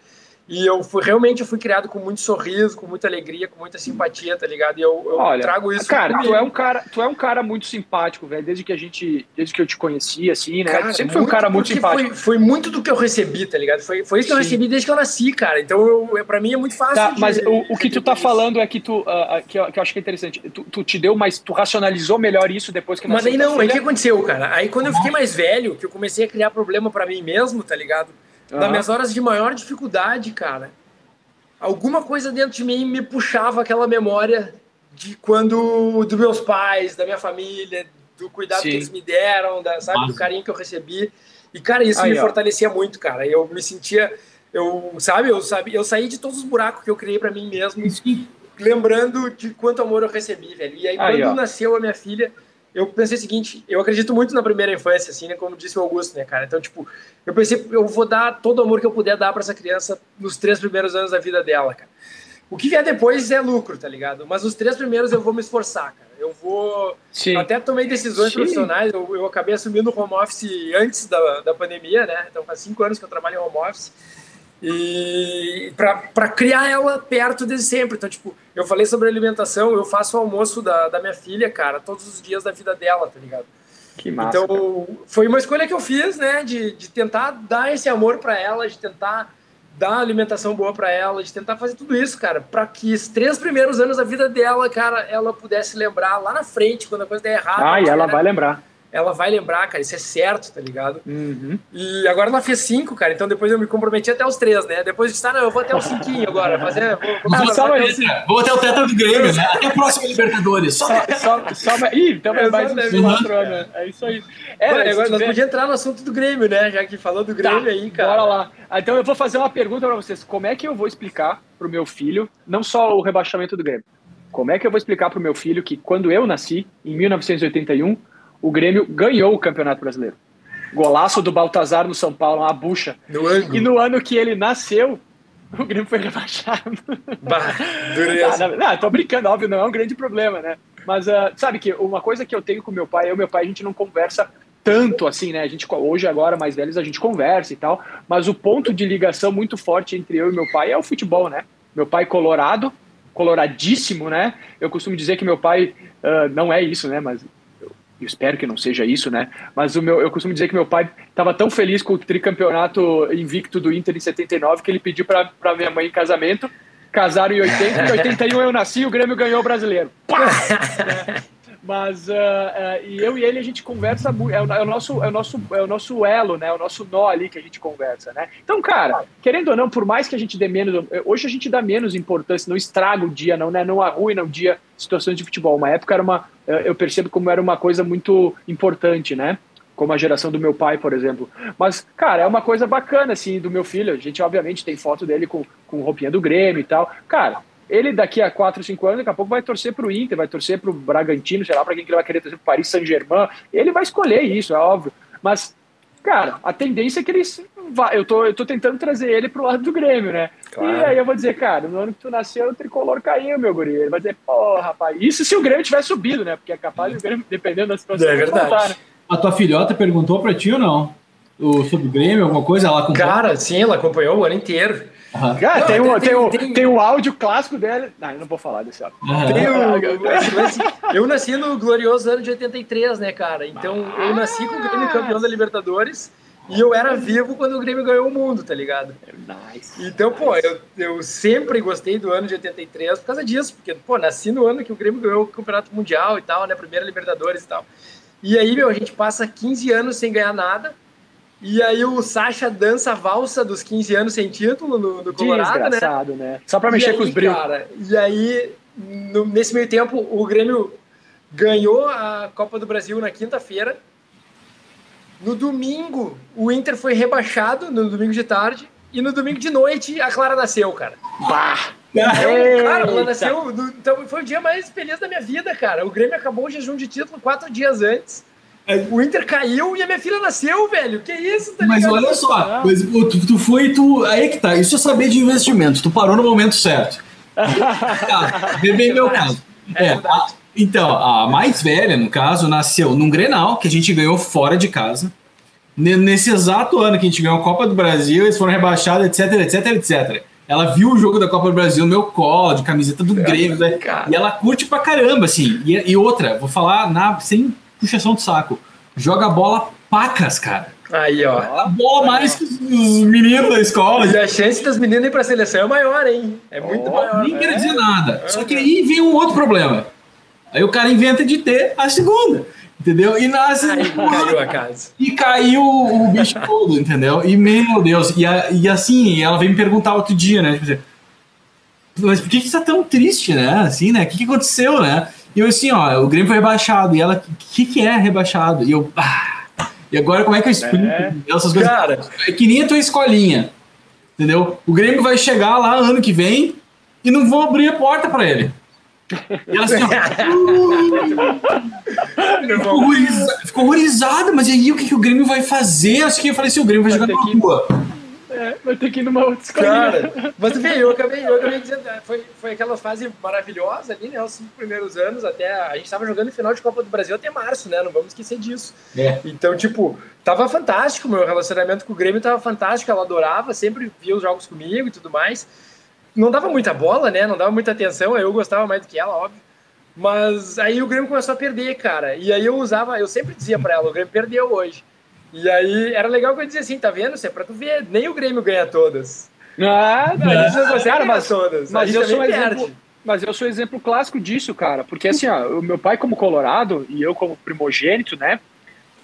e eu fui, realmente eu fui criado com muito sorriso, com muita alegria, com muita simpatia, tá ligado? E eu, eu Olha, trago isso. Cara, tu é um cara, tu é um cara muito simpático, velho. Desde que a gente, desde que eu te conheci, assim, né? Cara, sempre foi um cara muito simpático. Foi, foi, muito do que eu recebi, tá ligado? Foi, foi isso que Sim. eu recebi desde que eu nasci, cara. Então, eu, pra mim é muito fácil. Tá, mas o, o que tu tá isso. falando é que tu, uh, que, eu, que, eu, acho que é interessante. Tu, tu, te deu, mas tu racionalizou melhor isso depois que nasceu. Mas aí não, aí o que aconteceu, cara? Aí quando eu fiquei mais velho, que eu comecei a criar problema para mim mesmo, tá ligado? Uhum. Nas minhas horas de maior dificuldade, cara alguma coisa dentro de mim me puxava aquela memória de quando dos meus pais, da minha família, do cuidado Sim. que eles me deram, da, sabe, Nossa. do carinho que eu recebi. E cara, isso Aí, me ó. fortalecia muito, cara. Eu me sentia eu, sabe, eu sabe, eu saí de todos os buracos que eu criei para mim mesmo, lembrando de quanto amor eu recebi, velho. E aí, aí quando ó. nasceu a minha filha, eu pensei o seguinte, eu acredito muito na primeira infância, assim, né, como disse o Augusto, né, cara? Então, tipo, eu pensei, eu vou dar todo o amor que eu puder dar para essa criança nos três primeiros anos da vida dela, cara. O que vier depois é lucro, tá ligado? Mas os três primeiros eu vou me esforçar, cara. Eu vou. Sim. Até tomei decisões Sim. profissionais. Eu, eu acabei assumindo o home office antes da, da pandemia, né? Então faz cinco anos que eu trabalho em home office e para criar ela perto desde sempre. Então, tipo, eu falei sobre alimentação, eu faço o almoço da, da minha filha, cara, todos os dias da vida dela, tá ligado? Que massa. Então, cara. foi uma escolha que eu fiz, né, de, de tentar dar esse amor para ela, de tentar dar alimentação boa para ela, de tentar fazer tudo isso, cara, para que os três primeiros anos da vida dela, cara, ela pudesse lembrar lá na frente, quando a coisa der errado. Ah, e ela vai lembrar ela vai lembrar, cara, isso é certo, tá ligado? Uhum. E agora ela fez cinco, cara, então depois eu me comprometi até os três, né? Depois de estar, não, eu vou até o cinquinho agora, fazer... Vou, vou, vou, só até o... vou até o teto do Grêmio, né? Até a próxima Libertadores. Só, só, só, Ih, então é mais uns quatro anos, é isso aí. É, agora nós podíamos entrar no assunto do Grêmio, né? Já que falou do Grêmio tá, aí, cara. Bora lá. Ah, então eu vou fazer uma pergunta pra vocês. Como é que eu vou explicar pro meu filho, não só o rebaixamento do Grêmio, como é que eu vou explicar pro meu filho que quando eu nasci, em 1981, o Grêmio ganhou o Campeonato Brasileiro. Golaço do Baltazar no São Paulo, uma bucha. No e no ano que ele nasceu, <laughs> o Grêmio foi rebaixado. Bah, ah, não, não, tô brincando, óbvio, não é um grande problema, né? Mas uh, sabe que uma coisa que eu tenho com meu pai, eu e meu pai, a gente não conversa tanto assim, né? A gente hoje agora mais velhos a gente conversa e tal, mas o ponto de ligação muito forte entre eu e meu pai é o futebol, né? Meu pai colorado, coloradíssimo, né? Eu costumo dizer que meu pai uh, não é isso, né? Mas eu, espero que não seja isso, né? Mas o meu, eu costumo dizer que meu pai estava tão feliz com o tricampeonato invicto do Inter em 79 que ele pediu para minha mãe em casamento. Casaram em 80, em <laughs> 81 eu nasci, o Grêmio ganhou o brasileiro. Pá! <laughs> Mas uh, uh, e eu e ele a gente conversa muito. É o, é o, nosso, é o nosso, é o nosso elo, né? O nosso nó ali que a gente conversa, né? Então, cara, querendo ou não, por mais que a gente dê menos, hoje a gente dá menos importância, não estraga o dia, não, né? Não arruina o dia situações de futebol. Uma época era uma, eu percebo como era uma coisa muito importante, né? Como a geração do meu pai, por exemplo. Mas, cara, é uma coisa bacana, assim, do meu filho. A gente, obviamente, tem foto dele com, com roupinha do Grêmio e tal. Cara, ele daqui a 4, 5 anos, daqui a pouco vai torcer para o Inter, vai torcer para o Bragantino, sei lá, para quem que ele vai querer torcer para Paris Saint-Germain. Ele vai escolher isso, é óbvio. Mas, cara, a tendência é que ele. Eu tô, eu tô tentando trazer ele pro lado do Grêmio, né? Claro. E aí eu vou dizer, cara, no ano que tu nasceu, o tricolor caiu, meu guri. Ele vai dizer, pô, rapaz, isso se o Grêmio tivesse subido, né? Porque é capaz do Grêmio, dependendo da situação, é verdade. Voltar, né? A tua filhota perguntou para ti ou não? O, sobre o Grêmio, alguma coisa? Ela acompanhou? Cara, sim, ela acompanhou o ano inteiro. Uhum. Cara, não, tem, um, tem, um, tem, tem um áudio clássico dele. Não, eu não vou falar desse áudio. Uhum. <laughs> eu nasci no glorioso ano de 83, né, cara? Então eu nasci com o Grêmio campeão da Libertadores e eu era vivo quando o Grêmio ganhou o mundo, tá ligado? Nice, então, nice. pô, eu, eu sempre gostei do ano de 83 por causa disso, porque, pô, nasci no ano que o Grêmio ganhou o Campeonato Mundial e tal, né? Primeira Libertadores e tal. E aí, meu, a gente passa 15 anos sem ganhar nada e aí o Sasha dança a valsa dos 15 anos sem título no, no Colorado, né? Desgraçado, né? né? Só pra mexer aí, com os brilhos. Cara, e aí, no, nesse meio tempo, o Grêmio ganhou a Copa do Brasil na quinta-feira. No domingo, o Inter foi rebaixado, no domingo de tarde. E no domingo de noite, a Clara nasceu, cara. Bah! Então, cara, ela nasceu. Então, foi o dia mais feliz da minha vida, cara. O Grêmio acabou o jejum de título quatro dias antes. O Inter caiu e a minha filha nasceu, velho. Que isso, tá Mas olha só, mas, tu, tu foi, tu. Aí que tá, isso é saber de investimento. Tu parou no momento certo. <laughs> tá, bem meu caso. É, é a, então, a mais velha, no caso, nasceu num Grenal, que a gente ganhou fora de casa. Nesse exato ano que a gente ganhou a Copa do Brasil, eles foram rebaixados, etc, etc, etc. Ela viu o jogo da Copa do Brasil no meu colo, de camiseta do Grêmio, né? E ela curte pra caramba, assim. E, e outra, vou falar na, sem puxação de saco. Joga bola pacas, cara. Aí, ó. A bola mais que os meninos da escola. E a chance das meninas ir pra seleção é maior, hein? É muito oh, maior. Nem quer dizer nada. Só que aí vem um outro problema. Aí o cara inventa de ter a segunda. Entendeu? E nasce. Aí, caiu a casa. E caiu o bicho todo, entendeu? E meu Deus. E, a, e assim, ela veio me perguntar outro dia, né? Tipo assim, mas por que, que você tá tão triste, né? Assim, né? O que, que aconteceu, né? E eu assim, ó, o Grêmio foi rebaixado. E ela, o que, que é rebaixado? E eu, ah, e agora como é que eu explico é. essas coisas? Cara, é que nem a tua escolinha, entendeu? O Grêmio vai chegar lá ano que vem e não vão abrir a porta para ele. E ela assim, ó, <laughs> ficou, horrorizada, ficou horrorizada, mas e aí o que, que o Grêmio vai fazer? Acho que eu falei assim, o Grêmio vai, vai jogar na rua. Vai ter que ir numa outra escola. Cara, <laughs> mas veio, eu acabei, eu acabei dizendo, foi, foi aquela fase maravilhosa ali, né? Os cinco primeiros anos, até. A gente estava jogando final de Copa do Brasil até março, né? Não vamos esquecer disso. É. Então, tipo, tava fantástico, meu relacionamento com o Grêmio tava fantástico, ela adorava, sempre via os jogos comigo e tudo mais. Não dava muita bola, né? Não dava muita atenção, eu gostava mais do que ela, óbvio. Mas aí o Grêmio começou a perder, cara. E aí eu usava, eu sempre dizia para ela, o Grêmio perdeu hoje. E aí era legal que eu dizia assim, tá vendo? Isso é pra tu ver, nem o Grêmio ganha todas. Ah, não, a gente não consegue cara, mas, todas. Mas eu, sou um exemplo, mas eu sou exemplo clássico disso, cara. Porque assim, ó, o meu pai como colorado e eu como primogênito, né?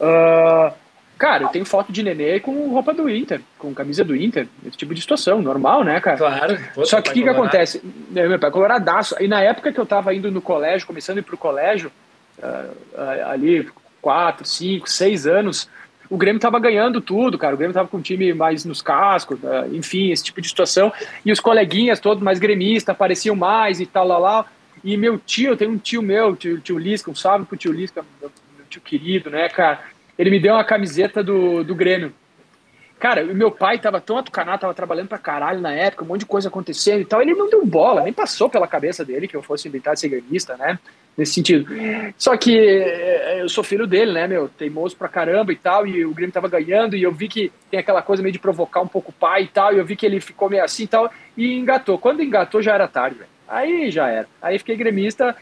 Uh, cara, eu tenho foto de nenê com roupa do Inter, com camisa do Inter. Esse tipo de situação, normal, né, cara? Claro. Só que o que, que acontece? Meu pai é coloradaço. E na época que eu tava indo no colégio, começando a ir pro colégio, uh, uh, ali, quatro, cinco, seis anos o Grêmio estava ganhando tudo, cara. O Grêmio estava com o time mais nos cascos, né? enfim, esse tipo de situação. E os coleguinhas todos mais gremistas apareciam mais e tal, lá, lá. E meu tio, tem um tio meu, tio, tio Lisca, um salve pro tio Lisca, meu, meu tio querido, né, cara? Ele me deu uma camiseta do, do Grêmio. Cara, o meu pai tava tão atucanado, tava trabalhando pra caralho na época, um monte de coisa acontecendo e tal. Ele não deu bola, nem passou pela cabeça dele que eu fosse de ser gremista, né? Nesse sentido. Só que eh, eu sou filho dele, né, meu? Teimoso pra caramba e tal. E o Grêmio tava ganhando. E eu vi que tem aquela coisa meio de provocar um pouco o pai e tal. E eu vi que ele ficou meio assim e tal. E engatou. Quando engatou, já era tarde, velho. Aí já era. Aí fiquei gremista,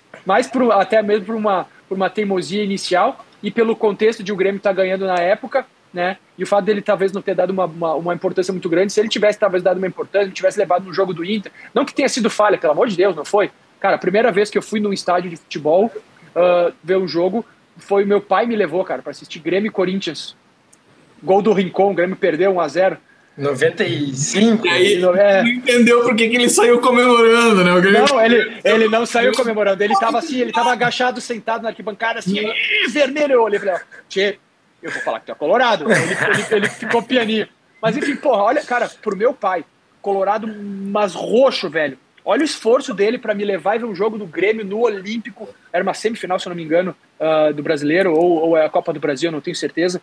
por, até mesmo por uma, por uma teimosia inicial e pelo contexto de o Grêmio estar tá ganhando na época né? E o fato dele talvez não ter dado uma, uma, uma, importância muito grande, se ele tivesse talvez dado uma importância, ele tivesse levado no jogo do Inter, não que tenha sido falha, pelo amor de Deus, não foi? Cara, a primeira vez que eu fui num estádio de futebol uh, ver um jogo, foi meu pai me levou, cara, para assistir Grêmio e Corinthians. Gol do Rincon, o Grêmio perdeu 1 a 0 95. E aí, é. não entendeu por que, ele saiu comemorando, né? Não, ele, ele não saiu comemorando. Ele tava assim, ele tava agachado, sentado na arquibancada, assim, vermelho. Eu olhei e falei, tchê, eu vou falar que tu é colorado. Ele, ele, ele ficou pianinho. Mas enfim, porra, olha, cara, pro meu pai, colorado, mas roxo, velho. Olha o esforço dele para me levar e ver um jogo do Grêmio no Olímpico. Era uma semifinal, se eu não me engano, uh, do brasileiro, ou, ou é a Copa do Brasil, não tenho certeza.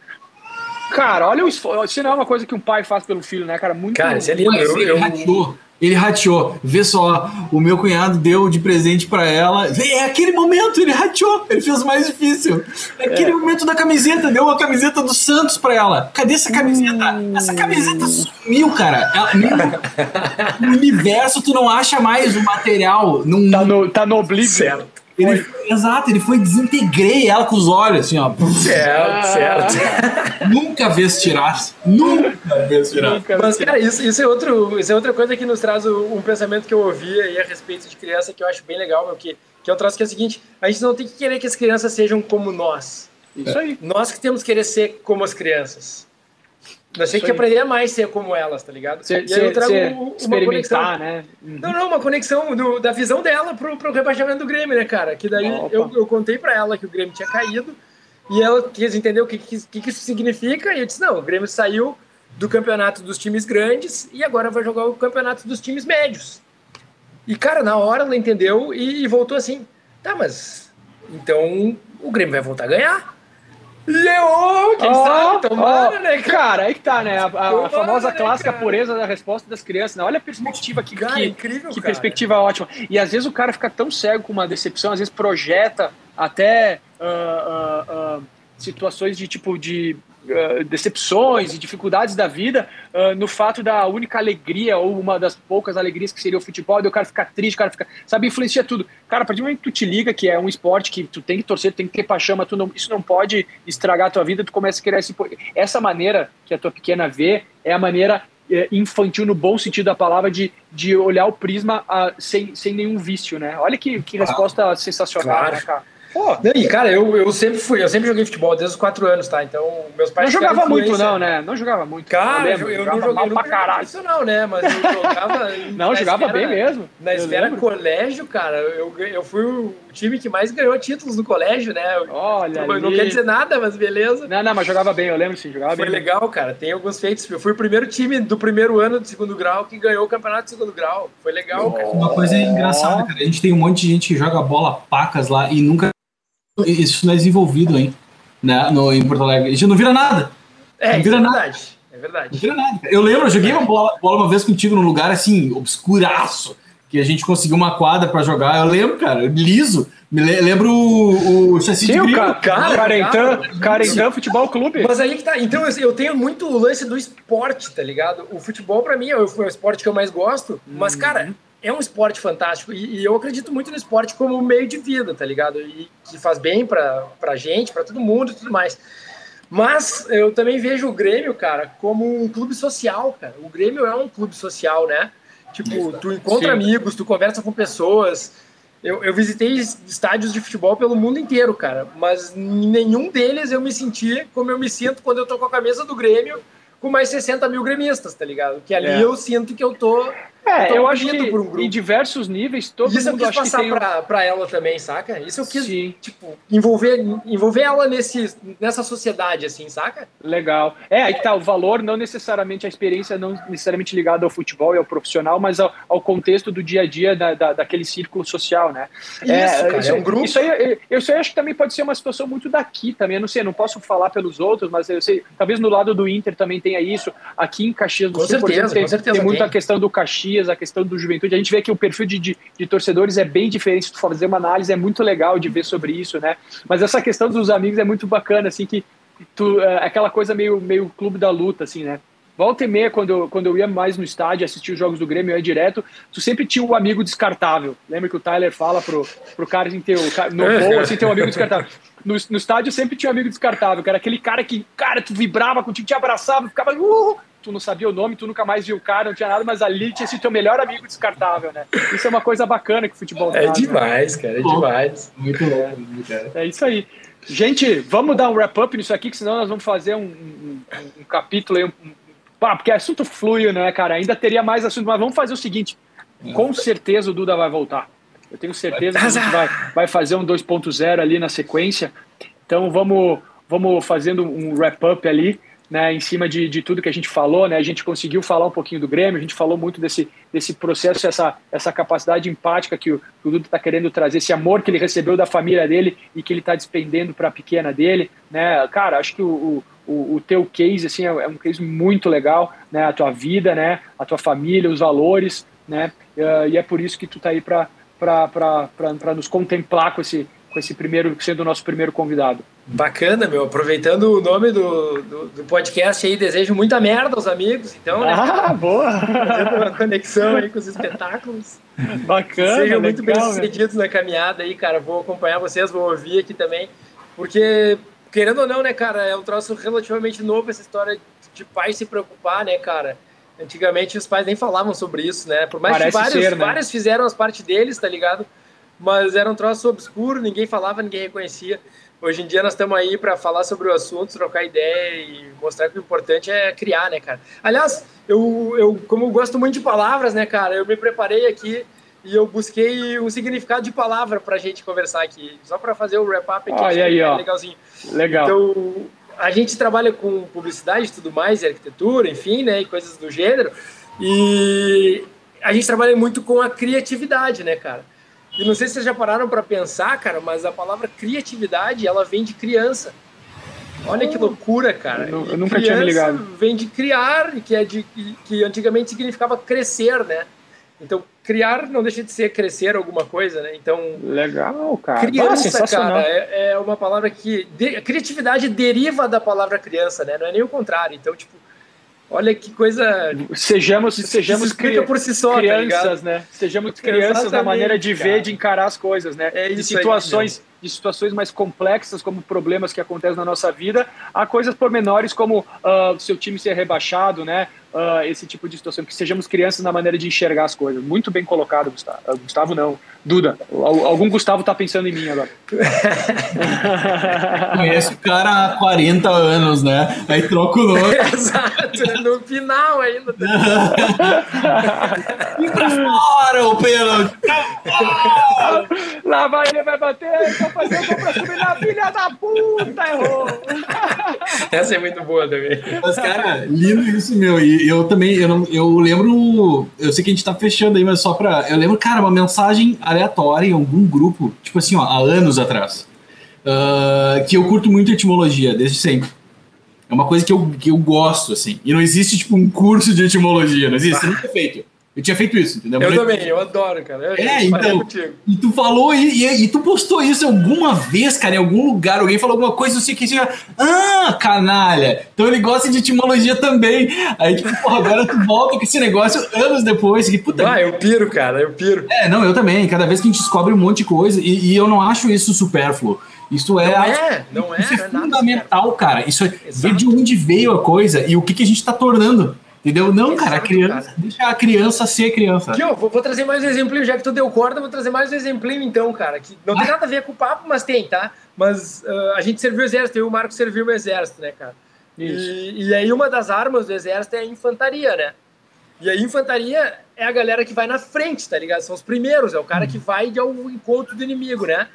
Cara, olha o esforço. Se não é uma coisa que um pai faz pelo filho, né, cara? Muito. Cara, você lindo. Eu, eu, eu, ele rateou. Vê só, o meu cunhado deu de presente para ela. É aquele momento, ele rateou. Ele fez o mais difícil. É aquele é. momento da camiseta, deu uma camiseta do Santos para ela. Cadê essa camiseta? Hum. Essa camiseta sumiu, cara. Ela, no universo tu não acha mais o material. Num... Tá no, tá no. Ele, exato, ele foi desintegrei ela com os olhos, assim, ó. Certo, certo. Nunca vês tirar. Nunca vês tirar. Mas, cara, isso, isso, é outro, isso é outra coisa que nos traz um pensamento que eu ouvi aí a respeito de criança que eu acho bem legal, meu, que, que é um troço que é o seguinte: a gente não tem que querer que as crianças sejam como nós. Isso aí. Nós que temos que querer ser como as crianças. Nós temos que aprender mais ser como elas, tá ligado? e aí eu trago uma experimentar, né? Uhum. Não, não, uma conexão do, da visão dela pro, pro rebaixamento do Grêmio, né, cara? Que daí eu, eu contei pra ela que o Grêmio tinha caído e ela quis entender o que, que, que isso significa e eu disse, não, o Grêmio saiu do campeonato dos times grandes e agora vai jogar o campeonato dos times médios. E, cara, na hora ela entendeu e, e voltou assim, tá, mas então o Grêmio vai voltar a ganhar. Leon, quem oh, sabe? Tomara, oh, né, cara? cara? aí que tá, né? A, a, a famosa né, clássica cara? pureza da resposta das crianças. Né? Olha a perspectiva que, cara, que, incrível, que perspectiva ótima. E às vezes o cara fica tão cego com uma decepção, às vezes projeta até uh, uh, uh, situações de tipo de Uh, decepções e dificuldades da vida uh, no fato da única alegria ou uma das poucas alegrias que seria o futebol, e o cara ficar triste, o cara fica, sabe, influencia tudo. Cara, a partir do momento que tu te liga que é um esporte que tu tem que torcer, tu tem que ter paixão, mas tu não, isso não pode estragar a tua vida, tu começa a querer esse, essa maneira que a tua pequena vê é a maneira é, infantil no bom sentido da palavra de, de olhar o prisma uh, sem, sem nenhum vício, né? Olha que, que resposta ah, sensacional, claro. né, cara? Pô, e cara, eu, eu sempre fui, eu sempre joguei futebol desde os quatro anos, tá? Então, meus pais. Não jogava muito, não, né? Não jogava muito. Cara, eu, eu, não joguei pra caralho. profissional, né? Mas eu jogava. <laughs> não, jogava esfera, bem mesmo. Na esfera lembro. colégio, cara, eu, eu fui o time que mais ganhou títulos no colégio, né? Olha. Não, não quer dizer nada, mas beleza. Não, não, mas jogava bem, eu lembro sim, jogava Foi bem. Foi legal, cara. Tem alguns feitos. Eu fui o primeiro time do primeiro ano do segundo grau que ganhou o campeonato de segundo grau. Foi legal, oh. cara. Uma coisa engraçada, cara. A gente tem um monte de gente que joga bola pacas lá e nunca isso não é desenvolvido, hein? Né? No, em Porto Alegre. A gente não vira nada. É, não vira é verdade. É verdade. Não vira nada. Eu lembro, eu joguei uma bola, bola uma vez contigo num lugar assim, obscuraço, que a gente conseguiu uma quadra para jogar. Eu lembro, cara, liso. Me lembro o, o chassi Sim, de cara, Carentã, Carentã Futebol Clube. Mas aí que tá. Então eu tenho muito o lance do esporte, tá ligado? O futebol, para mim, é o, é o esporte que eu mais gosto. Mas, cara, uhum é um esporte fantástico e, e, eu acredito muito no esporte como meio de vida, tá ligado? E que faz bem pra, pra gente, pra todo mundo e tudo mais. Mas eu também vejo o Grêmio, cara, como um clube social, cara. O Grêmio é um clube social, né? Tipo, tu encontra Sim. amigos, tu conversa com pessoas. Eu, eu visitei estádios de futebol pelo mundo inteiro, cara, mas em nenhum deles eu me senti como eu me sinto quando eu tô com a camisa do Grêmio com mais 60 mil gremistas, tá ligado? Que ali é. eu sinto que eu tô É, eu, eu acho que um em diversos níveis, todo Isso mundo eu quis passar pra, pra ela também, saca? Isso eu quis, Sim. tipo, envolver, envolver ela nesse, nessa sociedade, assim, saca? Legal. É, aí que tá, o valor, não necessariamente a experiência, não necessariamente ligada ao futebol e ao profissional, mas ao, ao contexto do dia a dia da, da, daquele círculo social, né? Isso, é, cara, isso, é um grupo. Isso aí, eu, isso aí acho que também pode ser uma situação muito daqui também, eu não sei, eu não posso falar pelos outros, mas eu sei, talvez no lado do Inter também tenha isso, aqui em Caxias do com Sul, certeza, exemplo, tem, certeza tem muita questão do Caxias, a questão do Juventude, a gente vê que o perfil de, de, de, torcedores é bem diferente, tu fazer uma análise é muito legal de ver sobre isso, né? Mas essa questão dos amigos é muito bacana, assim, que tu, é aquela coisa meio, meio clube da luta, assim, né? Volta e meia, quando eu, quando eu ia mais no estádio, assistir os jogos do Grêmio, eu ia direto, tu sempre tinha um amigo descartável. Lembra que o Tyler fala pro, pro cara assim, ter, no voo, assim, ter um amigo descartável. No, no estádio sempre tinha um amigo descartável, que era aquele cara que, cara, tu vibrava contigo, te abraçava, ficava, uh, tu não sabia o nome, tu nunca mais viu o cara, não tinha nada, mas ali tinha sido teu melhor amigo descartável, né? Isso é uma coisa bacana que o futebol É traz, demais, né? cara, é demais. Muito bom, muito É isso aí. Gente, vamos dar um wrap-up nisso aqui, que senão nós vamos fazer um, um, um capítulo aí, um, ah, porque assunto flui, né, cara? Ainda teria mais assunto, mas vamos fazer o seguinte: com certeza o Duda vai voltar. Eu tenho certeza que a gente vai, vai fazer um 2.0 ali na sequência. Então vamos, vamos fazendo um wrap-up ali né, em cima de, de tudo que a gente falou, né, a gente conseguiu falar um pouquinho do Grêmio, a gente falou muito desse, desse processo, essa, essa capacidade empática que o, que o está querendo trazer, esse amor que ele recebeu da família dele e que ele está despendendo para a pequena dele, né, cara, acho que o, o, o teu case, assim, é, é, um case muito legal, né, a tua vida, né, a tua família, os valores, né, e é por isso que tu está aí para nos contemplar com esse, com esse primeiro, sendo o nosso primeiro convidado. Bacana, meu. Aproveitando o nome do, do, do, podcast aí, desejo muita merda aos amigos, então, né? Ah, boa! Fazendo uma conexão aí com os espetáculos. Bacana, Sejam muito bem sucedidos na caminhada aí, cara. Vou acompanhar vocês, vou ouvir aqui também, porque, querendo ou não, né, cara, é um troço relativamente novo essa história de pai se preocupar, né, cara? Antigamente os pais nem falavam sobre isso, né? Por mais Parece que vários, ser, né? vários fizeram as partes deles, tá ligado? Mas era um troço obscuro, ninguém falava, ninguém reconhecia. Hoje em dia nós estamos aí para falar sobre o assunto, trocar ideia e mostrar que o importante é criar, né, cara? Aliás, eu, eu como eu gosto muito de palavras, né, cara, eu me preparei aqui e eu busquei um significado de palavra para a gente conversar aqui, só para fazer o wrap-up aqui, ah, aí, é ó. legalzinho. Legal. Então, a gente trabalha com publicidade e tudo mais, e arquitetura, enfim, né, e coisas do gênero, e a gente trabalha muito com a criatividade, né, cara? E não sei se vocês já pararam para pensar, cara, mas a palavra criatividade, ela vem de criança. Olha que loucura, cara. Eu, eu nunca tinha me ligado. Vem de criar, que é de que antigamente significava crescer, né? Então, criar não deixa de ser crescer alguma coisa, né? Então, legal, cara. Criança, ah, cara, é, é, uma palavra que de, criatividade deriva da palavra criança, né? Não é nem o contrário. Então, tipo, Olha que coisa. Sejamos, sejamos explica por si só, tá crianças, tá né? Sejamos <laughs> crianças na maneira de ver, de encarar as coisas, né? É de situações, de situações mais complexas, como problemas que acontecem na nossa vida, a coisas pormenores como uh, seu time ser rebaixado, né? Uh, esse tipo de situação, que sejamos crianças na maneira de enxergar as coisas. Muito bem colocado, Gustavo. Uh, Gustavo não, Duda. Algum Gustavo tá pensando em mim agora. <laughs> Conhece o cara há 40 anos, né? Aí troca o nome. <laughs> Exato, no final ainda. e pra fora o pênalti. Lá vai ele, vai bater, vai fazer o gol pra subir na filha da puta, errou. Essa é muito boa também. Mas, cara, lindo isso, meu. E eu também, eu, não, eu lembro. Eu sei que a gente tá fechando aí, mas só pra. Eu lembro, cara, uma mensagem aleatória em algum grupo, tipo assim, ó, há anos atrás. Uh, que eu curto muito etimologia, desde sempre. É uma coisa que eu, que eu gosto, assim. E não existe, tipo, um curso de etimologia, não existe, ah. nunca é feito. Eu tinha feito isso, entendeu? Eu, também, eu adoro, cara. Eu é, então. E tu falou, e, e, e, tu postou isso alguma vez, cara, em algum lugar. Alguém falou alguma coisa, eu sei que assim, ah, canalha. Então ele gosta de etimologia também. Aí, tipo, porra, agora tu volta com esse negócio anos depois. Que, puta, ah, eu piro, cara, eu piro. É, não, eu também. Cada vez que a gente descobre um monte de coisa, e, e eu não acho isso supérfluo. Isso é, não é, não é, isso é, é fundamental, cara. Isso é ver de onde veio a coisa e o que, que a gente está tornando. Entendeu? Não, Exato, cara, a criança, cara. deixa a criança ser criança. Aqui, ó, vou, vou, trazer mais um exemplinho, já que tu deu corda, vou trazer mais um exemplinho então, cara, que não tem nada a ver com o papo, mas tem, tá? Mas uh, a gente serviu o exército, eu e o Marco serviu o exército, né, cara? E, e, aí uma das armas do exército é a infantaria, né? E a infantaria é a galera que vai na frente, tá ligado? São os primeiros, é o cara que vai ao encontro do inimigo, né?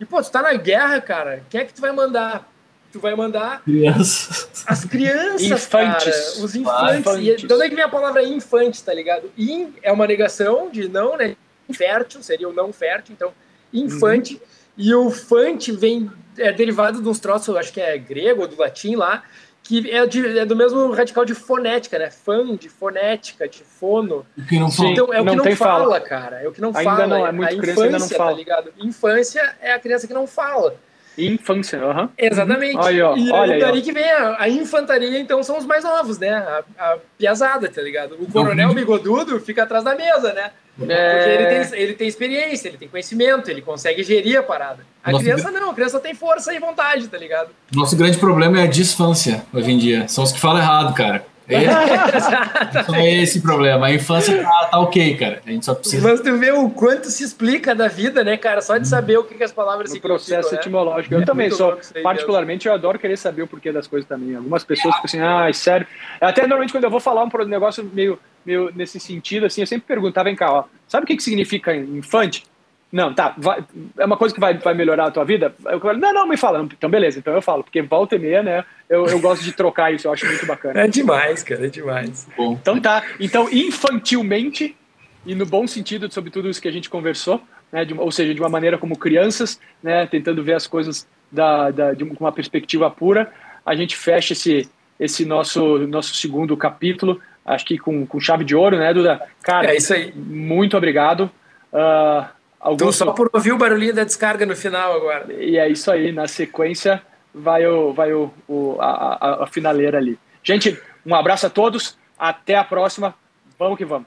E, pô, tu tá na guerra, cara, quem é que tu vai mandar? Tu vai mandar Crianças. as crianças, Infantes. cara, os infantes. Infantes. E de onde é que vem a palavra infante, tá ligado? In é uma negação de não, né? Infértil, seria o não fértil, então infante. E o fante vem, é derivado de uns troços, eu acho que é grego ou do latim lá, que é, de- é do mesmo radical de fonética, né? Fan, de fonética, de fono. O que não fala. Então é o não que não fala, fala. cara. É o que não Ainda fala. não, é muito a criança, ainda não infância, fala. tá ligado? Infância é a criança que não fala. Infância, aham. Exatamente. Aí, ó, e olha aí, aí, ó. daí que vem a, a infantaria, então, são os mais novos, né? A, a piazada, tá ligado? O coronel bigodudo fica atrás da mesa, né? Porque É. ele tem, ele tem experiência, ele tem conhecimento, ele consegue gerir a parada. A Nossa, criança não, a criança tem força e vontade, tá ligado? Nosso grande problema é a disfância hoje em dia. São os que falam errado, cara. É, só <laughs> é esse problema. A infância tá, tá ok, cara. A gente só precisa. Mas tu vê o quanto se explica da vida, né, cara? Só de saber o que, que as palavras no significam, processo né? etimológico. Eu É também sou, particularmente, eu adoro querer saber o porquê das coisas também. Algumas pessoas ficam assim, ah, sério. Até normalmente quando eu vou falar um negócio meio, meio nesse sentido, assim, eu sempre perguntava, vem cá, ó, sabe o que, que significa infante? Não, tá, vai- é uma coisa que vai, vai melhorar a tua vida? Eu falo, não, não, me fala. Não, Então, beleza, então eu falo, porque volta e meia, né, eu, eu gosto de trocar isso, eu acho muito bacana. É demais, cara, é demais. Bom, Então tá, então infantilmente, e no bom sentido sobre tudo isso que a gente conversou, né, de ou seja, de uma maneira como crianças, né, tentando ver as coisas da, da, de uma perspectiva pura, a gente fecha esse, esse nosso, nosso segundo capítulo, acho que com, com chave de ouro, né, Duda? Cara, É isso aí. muito obrigado. Ah, Então, Augusto, só por ouvir o barulhinho da descarga no final agora. e é isso aí, na sequência vai, o, vai o, o- a, a, a finaleira ali. Gente, um abraço a todos, até a próxima, vamos que vamos.